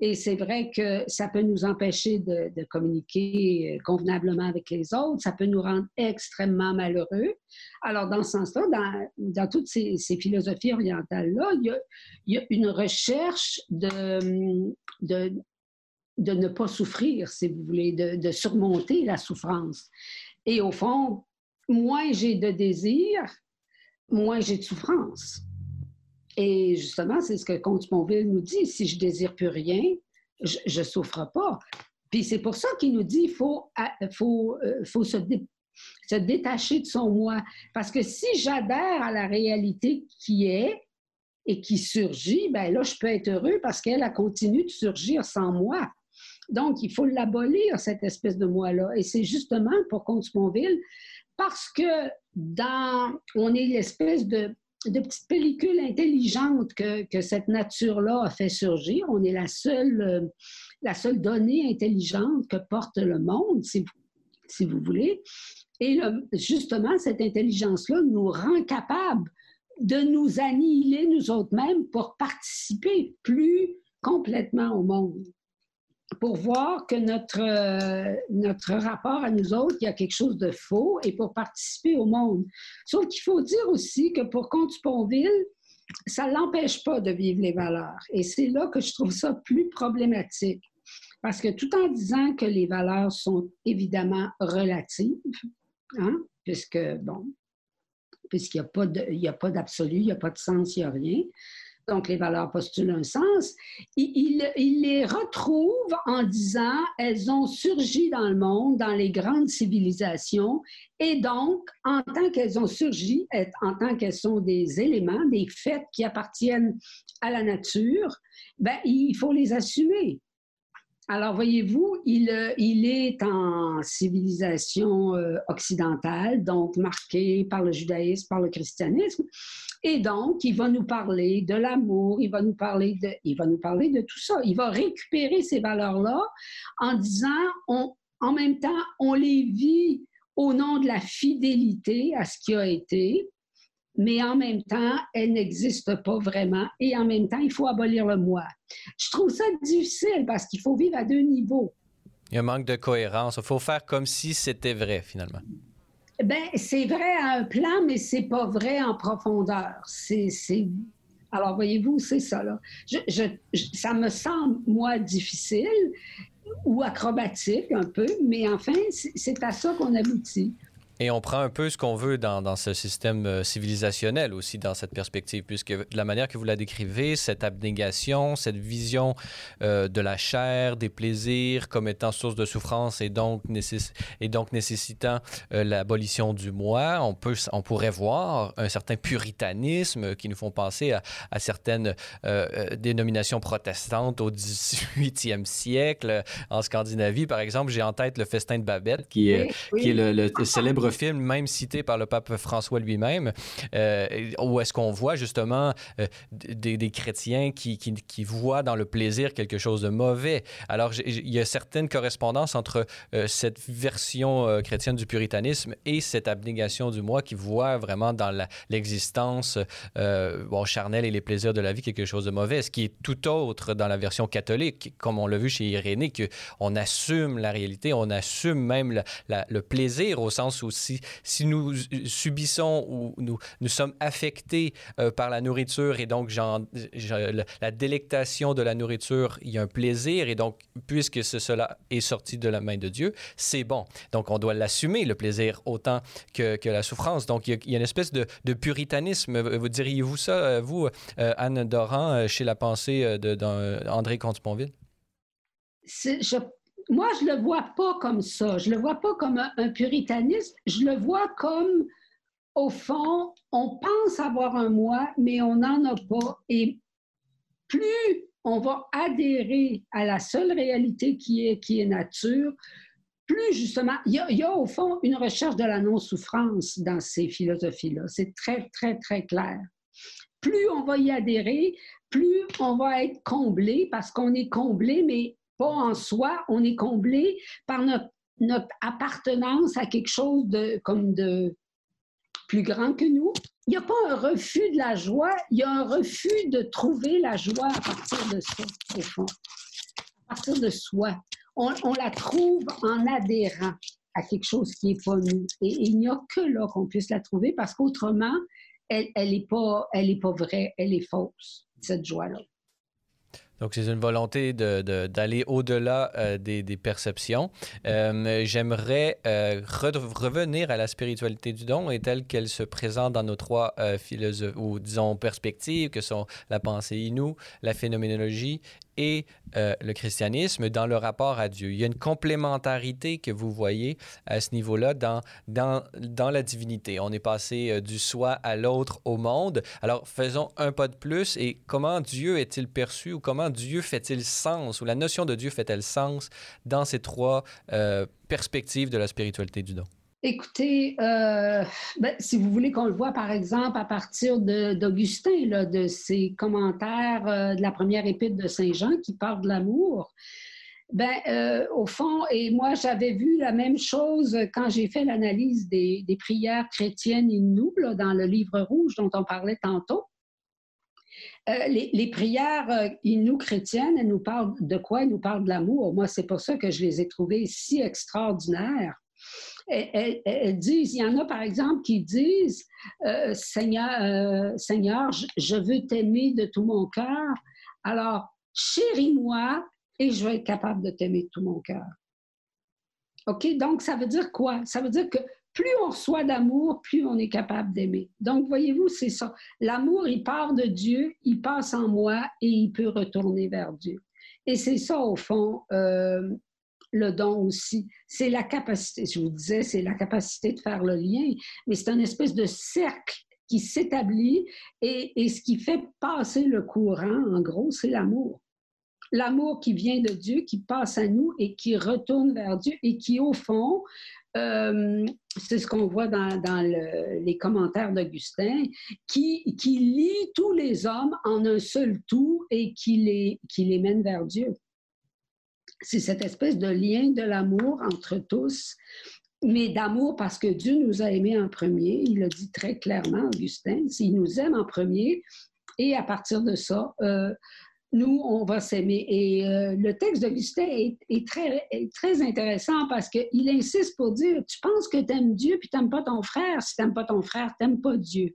et c'est vrai que ça peut nous empêcher de, communiquer convenablement avec les autres, ça peut nous rendre extrêmement malheureux. Alors, dans ce sens-là, dans, toutes ces, philosophies orientales-là, il, y a une recherche de, ne pas souffrir, si vous voulez, de, de surmonter la souffrance. Et au fond, moins j'ai de désir, moins j'ai de souffrance. Et justement, c'est ce que Comte Sponville nous dit. Si je désire plus rien, je ne souffre pas. Puis c'est pour ça qu'il nous dit qu'il faut, faut, euh, faut se, se, détacher de son moi. Parce que si j'adhère à la réalité qui est et qui surgit, ben là, je peux être heureux parce qu'elle a continué de surgir sans moi. Donc, il faut l'abolir, cette espèce de moi-là. Et c'est justement pour Comte Sponville, parce que dans, on est l'espèce de de petites pellicules intelligentes que, cette nature-là a fait surgir. On est la seule, euh, la seule donnée intelligente que porte le monde, si vous, si vous voulez. Et justement, cette intelligence-là nous rend capables de nous annihiler nous autres mêmes pour participer plus complètement au monde pour voir que notre, euh, notre rapport à nous autres, il y a quelque chose de faux et pour participer au monde. Sauf qu'il faut dire aussi que pour Comte Sponville, ça ne l'empêche pas de vivre les valeurs. Et c'est là que je trouve ça plus problématique. Parce que tout en disant que les valeurs sont évidemment relatives, hein, puisque, bon, puisqu'il n'y a pas d'absolu, il n'y a pas de sens, il n'y a rien, donc les valeurs postulent un sens, il, les retrouve en disant elles ont surgi dans le monde, dans les grandes civilisations, et donc, en tant qu'elles ont surgi, en tant qu'elles sont des éléments, des faits qui appartiennent à la nature, ben, il faut les assumer. Alors, voyez-vous, il, il, est en civilisation euh, occidentale, donc marqué par le judaïsme, par le christianisme. Et donc, il va nous parler de l'amour, il va nous parler de, tout ça. Il va récupérer ces valeurs-là en disant, on, en même temps, on les vit au nom de la fidélité à ce qui a été, mais en même temps, elles n'existent pas vraiment. Et en même temps, il faut abolir le moi. Je trouve ça difficile parce qu'il faut vivre à deux niveaux. Il y a un manque de cohérence. Il faut faire comme si c'était vrai, finalement. Ben, c'est vrai à un plan, mais c'est pas vrai en profondeur. C'est, Alors, voyez-vous, c'est ça, là. ça me semble, moi, difficile ou acrobatique un peu, mais enfin, c'est à ça qu'on aboutit. Et on prend un peu ce qu'on veut dans, dans, ce système euh, civilisationnel aussi, dans cette perspective, puisque de la manière que vous la décrivez, cette abnégation, cette vision euh, de la chair, des plaisirs comme étant source de souffrance et donc, et donc nécessitant euh, l'abolition du moi, on, peut, on pourrait voir un certain puritanisme qui nous font penser à, à certaines dénominations protestantes au 18e siècle. En Scandinavie, par exemple, j'ai en tête le festin de Babette, qui est, qui est le, le célèbre film, même cité par le pape François lui-même, euh, où est-ce qu'on voit justement euh, des, chrétiens qui, qui, voient dans le plaisir quelque chose de mauvais. Alors, il y a certaines correspondances entre euh, cette version chrétienne du puritanisme et cette abnégation du moi qui voit vraiment dans l'existence bon, charnelle et les plaisirs de la vie quelque chose de mauvais, ce qui est tout autre dans la version catholique, comme on l'a vu chez Irénée, qu'on assume la réalité, on assume même le plaisir au sens où si, nous subissons ou nous, sommes affectés euh, par la nourriture et donc la délectation de la nourriture, il y a un plaisir et donc puisque cela est sorti de la main de Dieu, c'est bon. Donc on doit l'assumer, le plaisir, autant que, la souffrance. Donc il y, a, une espèce de, puritanisme. Vous diriez-vous ça, euh, vous, euh, Anne Doran, chez la pensée d'André Comte-Sponville? Je moi, je le vois pas comme ça. Je le vois pas comme un, puritanisme. Je le vois comme, au fond, on pense avoir un moi, mais on n'en a pas. Et plus on va adhérer à la seule réalité qui est, qui est nature, plus justement, il y, a, au fond une recherche de la non-souffrance dans ces philosophies-là. C'est très, très, très clair. Plus on va y adhérer, plus on va être comblé parce qu'on est comblé, mais pas en soi, on est comblé par notre, appartenance à quelque chose de, comme de plus grand que nous. Il n'y a pas un refus de la joie, il y a un refus de trouver la joie à partir de ça, au fond, à partir de soi. On, la trouve en adhérant à quelque chose qui n'est pas nous. Et, il n'y a que là qu'on puisse la trouver parce qu'autrement, elle n'est pas vraie, elle est fausse, cette joie-là. Donc, c'est une volonté d'aller de, au-delà euh, des, des, perceptions. Euh, j'aimerais euh, revenir à la spiritualité du don et telle qu'elle se présente dans nos trois philosophies, ou disons perspectives, que sont la pensée inoue, la phénoménologie et euh, le christianisme dans le rapport à Dieu. Il y a une complémentarité que vous voyez à ce niveau-là dans, dans, dans la divinité. On est passé euh, du soi à l'autre au monde. Alors faisons un pas de plus et comment Dieu est-il perçu ou comment Dieu fait-il sens ou la notion de Dieu fait-elle sens dans ces trois euh, perspectives de la spiritualité du don? Écoutez, euh, ben, si vous voulez qu'on le voit, par exemple, à partir d'Augustin, de, ses commentaires euh, de la première épître de Saint Jean qui parle de l'amour, ben, euh, au fond, et moi, j'avais vu la même chose quand j'ai fait l'analyse des, prières chrétiennes inoubles dans le livre rouge dont on parlait tantôt. les, les, prières inou chrétiennes, elles nous parlent de quoi? Elles nous parlent de l'amour. Moi, c'est pour ça que je les ai trouvées si extraordinaires elles, disent, il y en a par exemple qui disent, euh, Seigneur, euh, Seigneur, je, veux t'aimer de tout mon cœur. Alors, chéris-moi et je vais être capable de t'aimer de tout mon cœur. OK? Donc, ça veut dire quoi? Ça veut dire que plus on reçoit d'amour, plus on est capable d'aimer. Donc, voyez-vous, c'est ça. L'amour, il part de Dieu, il passe en moi et il peut retourner vers Dieu. Et c'est ça, au fond, euh, le don aussi. C'est la capacité, je vous disais, c'est la capacité de faire le lien, mais c'est une espèce de cercle qui s'établit et, ce qui fait passer le courant, en gros, c'est l'amour. L'amour qui vient de Dieu, qui passe à nous et qui retourne vers Dieu et qui, au fond, euh, c'est ce qu'on voit dans, les commentaires d'Augustin, qui, lie tous les hommes en un seul tout et qui les mène vers Dieu c'est cette espèce de lien de l'amour entre tous, mais d'amour parce que Dieu nous a aimés en premier. Il le dit très clairement, Augustin, s'il nous aime en premier, et à partir de ça, euh, nous, on va s'aimer. Et euh, le texte d'Augustin est, est, très, très intéressant parce qu'il insiste pour dire, tu penses que tu aimes Dieu puis tu n'aimes pas ton frère. Si tu n'aimes pas ton frère, tu n'aimes pas Dieu.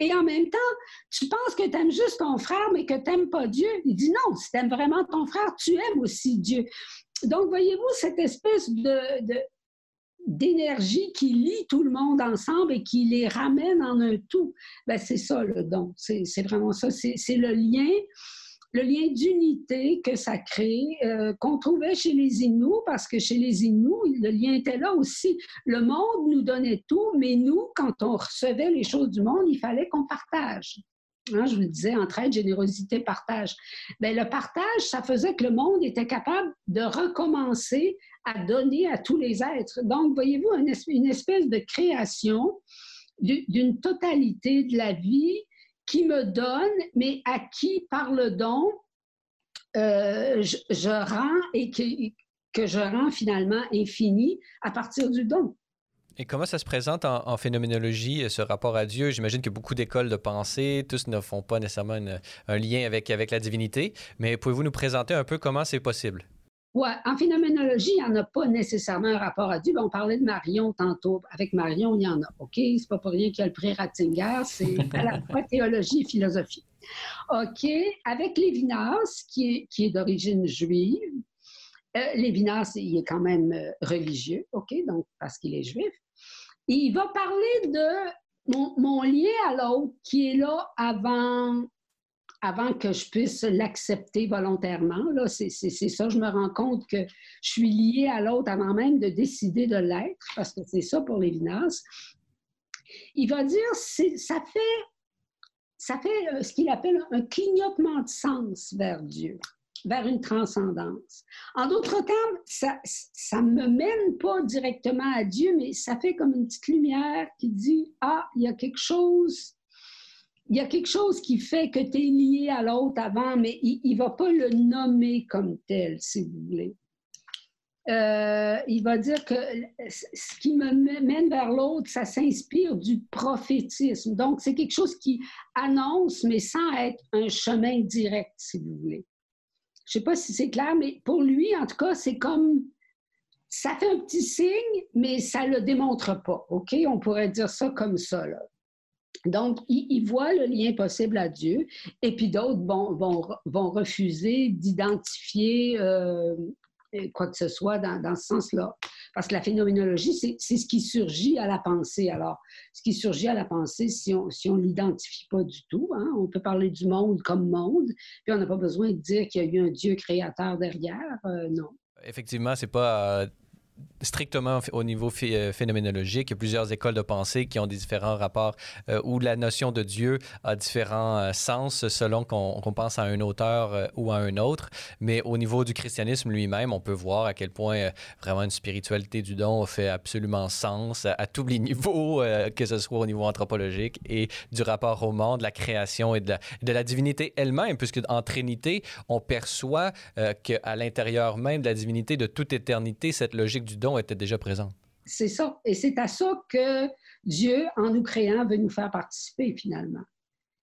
Et en même temps, tu penses que tu aimes juste ton frère, mais que tu n'aimes pas Dieu. Il dit non, si tu aimes vraiment ton frère, tu aimes aussi Dieu. Donc, voyez-vous, cette espèce de, d'énergie qui lie tout le monde ensemble et qui les ramène en un tout. Ben, c'est ça le don. C'est vraiment ça. C'est le lien le lien d'unité que ça crée, euh, qu'on trouvait chez les Inuits, parce que chez les Inuits, le lien était là aussi. Le monde nous donnait tout, mais nous, quand on recevait les choses du monde, il fallait qu'on partage. Hein, je vous le disais, entraide, générosité, partage. Bien, le partage, ça faisait que le monde était capable de recommencer à donner à tous les êtres. Donc, voyez-vous, une espèce de création d'une totalité de la vie qui me donne, mais à qui, par le don, euh, je, rends et que, que je rends finalement infini à partir du don. Et comment ça se présente en, phénoménologie, euh, ce rapport à Dieu? J'imagine que beaucoup d'écoles de pensée, tous ne font pas nécessairement un lien avec, avec la divinité, mais pouvez-vous nous présenter un peu comment c'est possible? Oui, en phénoménologie, il n'y en a pas nécessairement un rapport à Dieu. on parlait de Marion tantôt. Avec Marion, il y en a. OK? C'est pas pour rien qu'il y a le prix Ratzinger. C'est à la fois [laughs] théologie et philosophie. OK? Avec Lévinas, qui est, qui est d'origine juive, euh, Lévinas, il est quand même euh, religieux, OK? Donc, parce qu'il est juif. il va parler de mon, mon lien à l'autre qui est là avant avant que je puisse l'accepter volontairement. C'est, ça, je me rends compte que je suis liée à l'autre avant même de décider de l'être, parce que c'est ça pour Lévinas. Il va dire, ça fait, ça fait euh, ce qu'il appelle un clignotement de sens vers Dieu vers une transcendance. En d'autres termes, ça ne me mène pas directement à Dieu, mais ça fait comme une petite lumière qui dit, ah, il y a quelque chose il y a quelque chose qui fait que tu es lié à l'autre avant, mais il ne va pas le nommer comme tel, si vous voulez. Euh, il va dire que ce qui me mène vers l'autre, ça s'inspire du prophétisme. Donc, c'est quelque chose qui annonce, mais sans être un chemin direct, si vous voulez. Je ne sais pas si c'est clair, mais pour lui, en tout cas, c'est comme ça fait un petit signe, mais ça ne le démontre pas. OK? On pourrait dire ça comme ça. Donc, ils, voient le lien possible à Dieu, et puis d'autres vont, refuser d'identifier euh, quoi que ce soit dans, ce sens-là. Parce que la phénoménologie, c'est ce qui surgit à la pensée. Alors, ce qui surgit à la pensée, si on ne l'identifie pas du tout, hein, on peut parler du monde comme monde, puis on n'a pas besoin de dire qu'il y a eu un Dieu créateur derrière, euh, non. Effectivement, c'est pas euh, strictement au niveau euh, phénoménologique. Il y a plusieurs écoles de pensée qui ont des différents rapports euh, où la notion de Dieu a différents euh, sens selon qu'on pense à un auteur ou à un autre. Mais au niveau du christianisme lui-même, on peut voir à quel point vraiment une spiritualité du don fait absolument sens à, tous les [laughs] niveaux, que ce soit au niveau anthropologique et du rapport au monde, la création et de la, de la divinité elle-même, puisque en Trinité, on perçoit qu'à l'intérieur même de la divinité de toute éternité, cette logique du don était déjà présent. C'est ça. Et c'est à ça que Dieu, en nous créant, veut nous faire participer finalement.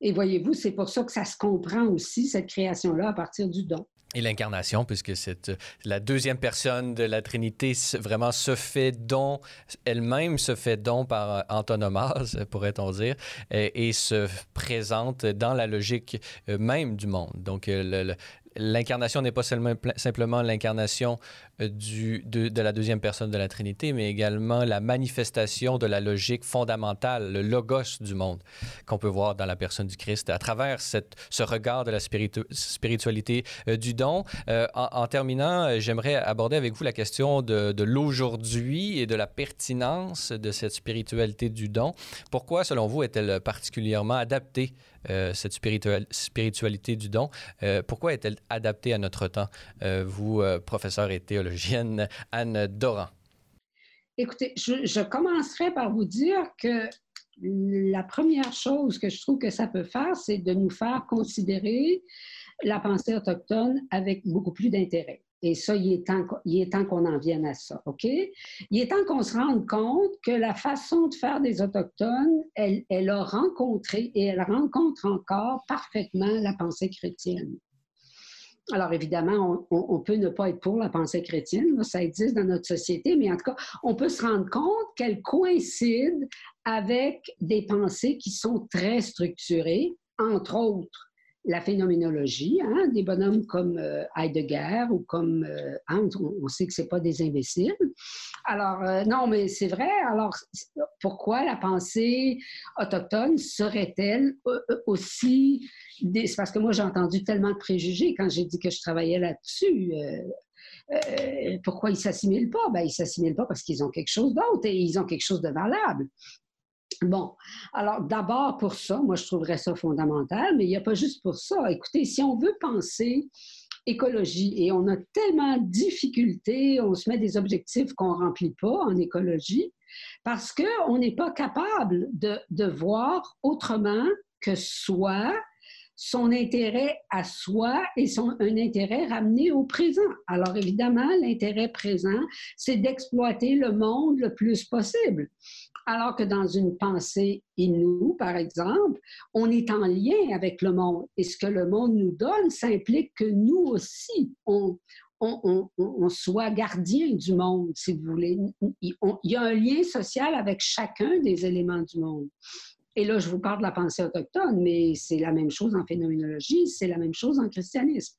Et voyez-vous, c'est pour ça que ça se comprend aussi, cette création-là, à partir du don. Et l'incarnation, puisque c'est la deuxième personne de la Trinité vraiment se fait don, elle-même se fait don par antonomase, pourrait-on dire, et, se présente dans la logique euh, même du monde. Donc, euh, le, l'incarnation n'est pas seulement, simplement l'incarnation euh, de, la deuxième personne de la Trinité, mais également la manifestation de la logique fondamentale, le logos du monde, qu'on peut voir dans la personne du Christ à travers ce regard de la spiritualité euh, du don. Euh, en, terminant, j'aimerais aborder avec vous la question de l'aujourd'hui et de la pertinence de cette spiritualité du don. Pourquoi, selon vous, est-elle particulièrement adaptée euh, cette spiritualité du don. Euh, pourquoi est-elle adaptée à notre temps, euh, vous, professeur et théologienne Anne Doran? Écoutez, je, je, commencerai par vous dire que la première chose que je trouve que ça peut faire, c'est de nous faire considérer la pensée autochtone avec beaucoup plus d'intérêt. Et ça, il est temps, temps qu'on en vienne à ça, OK? Il est temps qu'on se rende compte que la façon de faire des Autochtones, elle, elle a rencontré et elle rencontre encore parfaitement la pensée chrétienne. Alors évidemment, on, peut ne pas être pour la pensée chrétienne, ça existe dans notre société, mais en tout cas, on peut se rendre compte qu'elle coïncide avec des pensées qui sont très structurées, entre autres la phénoménologie, hein, des bonhommes comme euh, Heidegger ou comme euh, hein, on, sait que c'est pas des imbéciles. Alors euh, non, mais c'est vrai. Alors pourquoi la pensée autochtone serait-elle aussi C'est parce que moi j'ai entendu tellement de préjugés quand j'ai dit que je travaillais là-dessus. pourquoi ils s'assimilent pas? Ben, ils s'assimilent pas parce qu'ils ont quelque chose d'autre et ils ont quelque chose de valable. Bon, alors d'abord pour ça, moi je trouverais ça fondamental, mais il n'y a pas juste pour ça. Écoutez, si on veut penser écologie et on a tellement de difficultés, on se met des objectifs qu'on ne remplit pas en écologie, parce qu'on n'est pas capable de, de voir autrement que soit son intérêt à soi et son, un intérêt ramené au présent. Alors évidemment, l'intérêt présent, c'est d'exploiter le monde le plus possible. Alors que dans une pensée Inou, par exemple, on est en lien avec le monde. Et ce que le monde nous donne, ça implique que nous aussi, on, soit gardien du monde, si vous voulez. Il, y a un lien social avec chacun des éléments du monde. Et là, je vous parle de la pensée autochtone, mais c'est la même chose en phénoménologie, c'est la même chose en christianisme.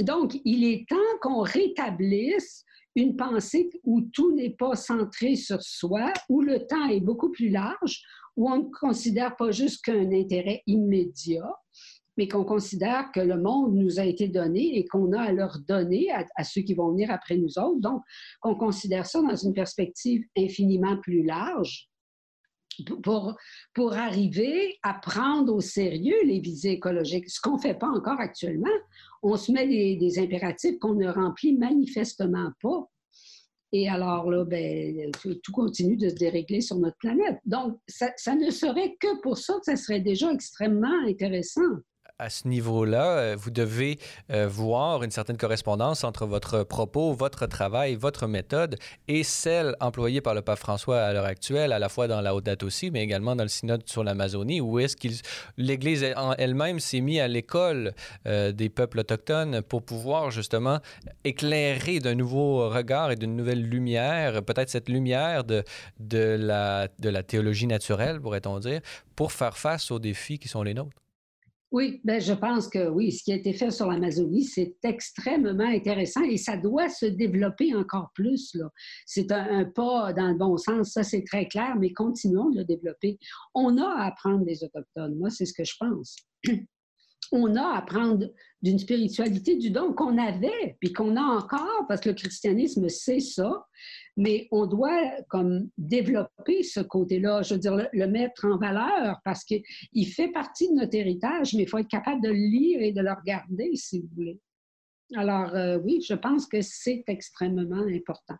Donc, il est temps qu'on rétablisse une pensée où tout n'est pas centré sur soi, où le temps est beaucoup plus large, où on ne considère pas juste qu'un intérêt immédiat, mais qu'on considère que le monde nous a été donné et qu'on a à leur donner à, ceux qui vont venir après nous autres. Donc, qu'on considère ça dans une perspective infiniment plus large pour, pour arriver à prendre au sérieux les visées écologiques, ce qu'on ne fait pas encore actuellement. On se met des, impératifs qu'on ne remplit manifestement pas. Et alors là, ben, tout continue de se dérégler sur notre planète. Donc, ça, ça ne serait que pour ça que ça serait déjà extrêmement intéressant à ce niveau-là, euh, vous devez euh, voir une certaine correspondance entre votre propos, votre travail, votre méthode et celle employée par le pape François à l'heure actuelle, à la fois dans la haute date aussi, mais également dans le synode sur l'Amazonie, où est-ce que l'Église elle-même s'est mise à l'école euh, des peuples autochtones pour pouvoir justement éclairer d'un nouveau regard et d'une nouvelle lumière, peut-être cette lumière de, de, la, de la théologie naturelle, pourrait-on dire, pour faire face aux défis qui sont les nôtres. Oui, ben je pense que oui, ce qui a été fait sur l'Amazonie, c'est extrêmement intéressant et ça doit se développer encore plus. C'est un, pas dans le bon sens, ça c'est très clair, mais continuons de le développer. On a à apprendre des Autochtones, moi c'est ce que je pense. [clears throat] On a à apprendre d'une spiritualité du don qu'on avait, puis qu'on a encore, parce que le christianisme, c'est ça, mais on doit comme développer ce côté-là, je veux dire, le, mettre en valeur parce qu'il fait partie de notre héritage, mais il faut être capable de le lire et de le regarder, si vous voulez. Alors euh, oui, je pense que c'est extrêmement important.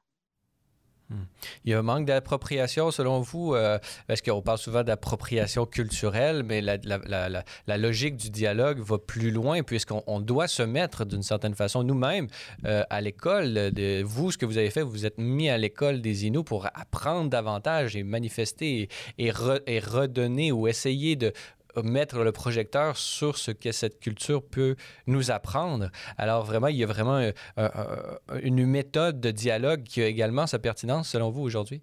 Hmm. Il y a un manque d'appropriation selon vous, euh, parce qu'on parle souvent d'appropriation culturelle, mais la, logique du dialogue va plus loin puisqu'on doit se mettre d'une certaine façon nous-mêmes euh, à l'école. Vous, ce que vous avez fait, vous êtes mis à l'école des Inuits pour apprendre davantage et manifester et redonner ou essayer de mettre le projecteur sur ce que cette culture peut nous apprendre. Alors vraiment, il y a vraiment euh, euh, euh, une méthode de dialogue qui a également sa pertinence selon vous aujourd'hui?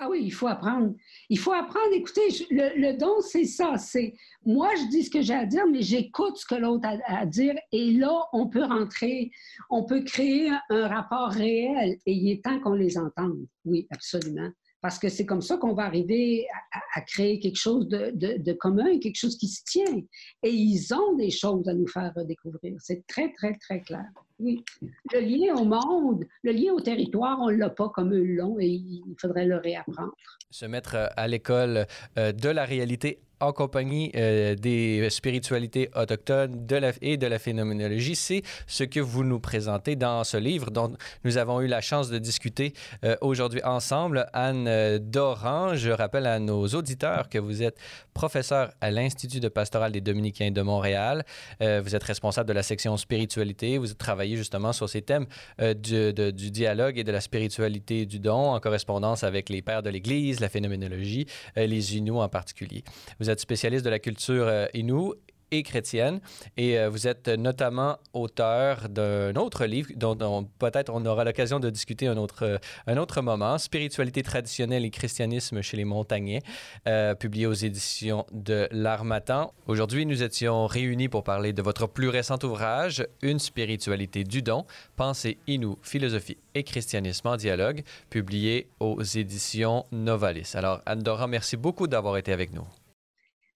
Ah oui, il faut apprendre. Il faut apprendre. Écoutez, le, don, c'est ça. C'est moi, je dis ce que j'ai à dire, mais j'écoute ce que l'autre a à dire. Et là, on peut rentrer, on peut créer un rapport réel. Et il est temps qu'on les entende. Oui, absolument parce que c'est comme ça qu'on va arriver à, créer quelque chose de, commun, quelque chose qui se tient. Et ils ont des choses à nous faire découvrir. C'est très, très, très clair. Oui. Le lien au monde, le lien au territoire, on ne l'a pas comme eux l'ont et il faudrait le réapprendre. Se mettre à l'école euh, de la réalité en compagnie euh, des spiritualités autochtones et de la phénoménologie. C'est ce que vous nous présentez dans ce livre dont nous avons eu la chance de discuter euh, aujourd'hui ensemble. Anne euh, Doran, je rappelle à nos auditeurs que vous êtes professeur à l'Institut de pastoral des Dominicains de Montréal. vous êtes responsable de la section spiritualité. Vous justement sur ces thèmes du, du, dialogue et de la spiritualité du don en correspondance avec les pères de l'Église, la phénoménologie, les Inuits en particulier. Vous êtes spécialiste de la culture euh, Innu et chrétienne. Et euh, vous êtes notamment auteur d'un autre livre dont, peut-être on aura l'occasion de discuter un autre, euh, un autre moment, Spiritualité traditionnelle et christianisme chez les montagnais, euh, publié aux éditions de l'Armatan. Aujourd'hui, nous étions réunis pour parler de votre plus récent ouvrage, Une spiritualité du don, pensée inou, philosophie et christianisme en dialogue, publié aux éditions Novalis. Alors, Andorra, merci beaucoup d'avoir été avec nous.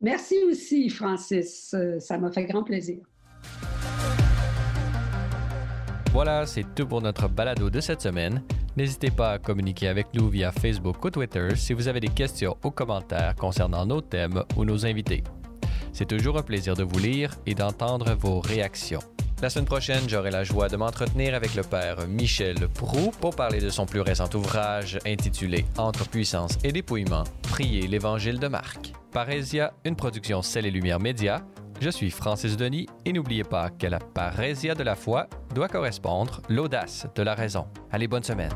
Merci aussi, Francis. Euh, ça m'a fait grand plaisir. Voilà, c'est tout pour notre balado de cette semaine. N'hésitez pas à communiquer avec nous via Facebook ou Twitter si vous avez des questions ou commentaires concernant nos thèmes ou nos invités. C'est toujours un plaisir de vous lire et d'entendre vos réactions. La semaine prochaine, j'aurai la joie de m'entretenir avec le père Michel Prou pour parler de son plus récent ouvrage intitulé Entre puissance et dépouillement, prier l'Évangile de Marc. Parésia, une production Celle et Lumière Média. Je suis Francis Denis et n'oubliez pas que la parésia de la foi doit correspondre l'audace de la raison. Allez, bonne semaine.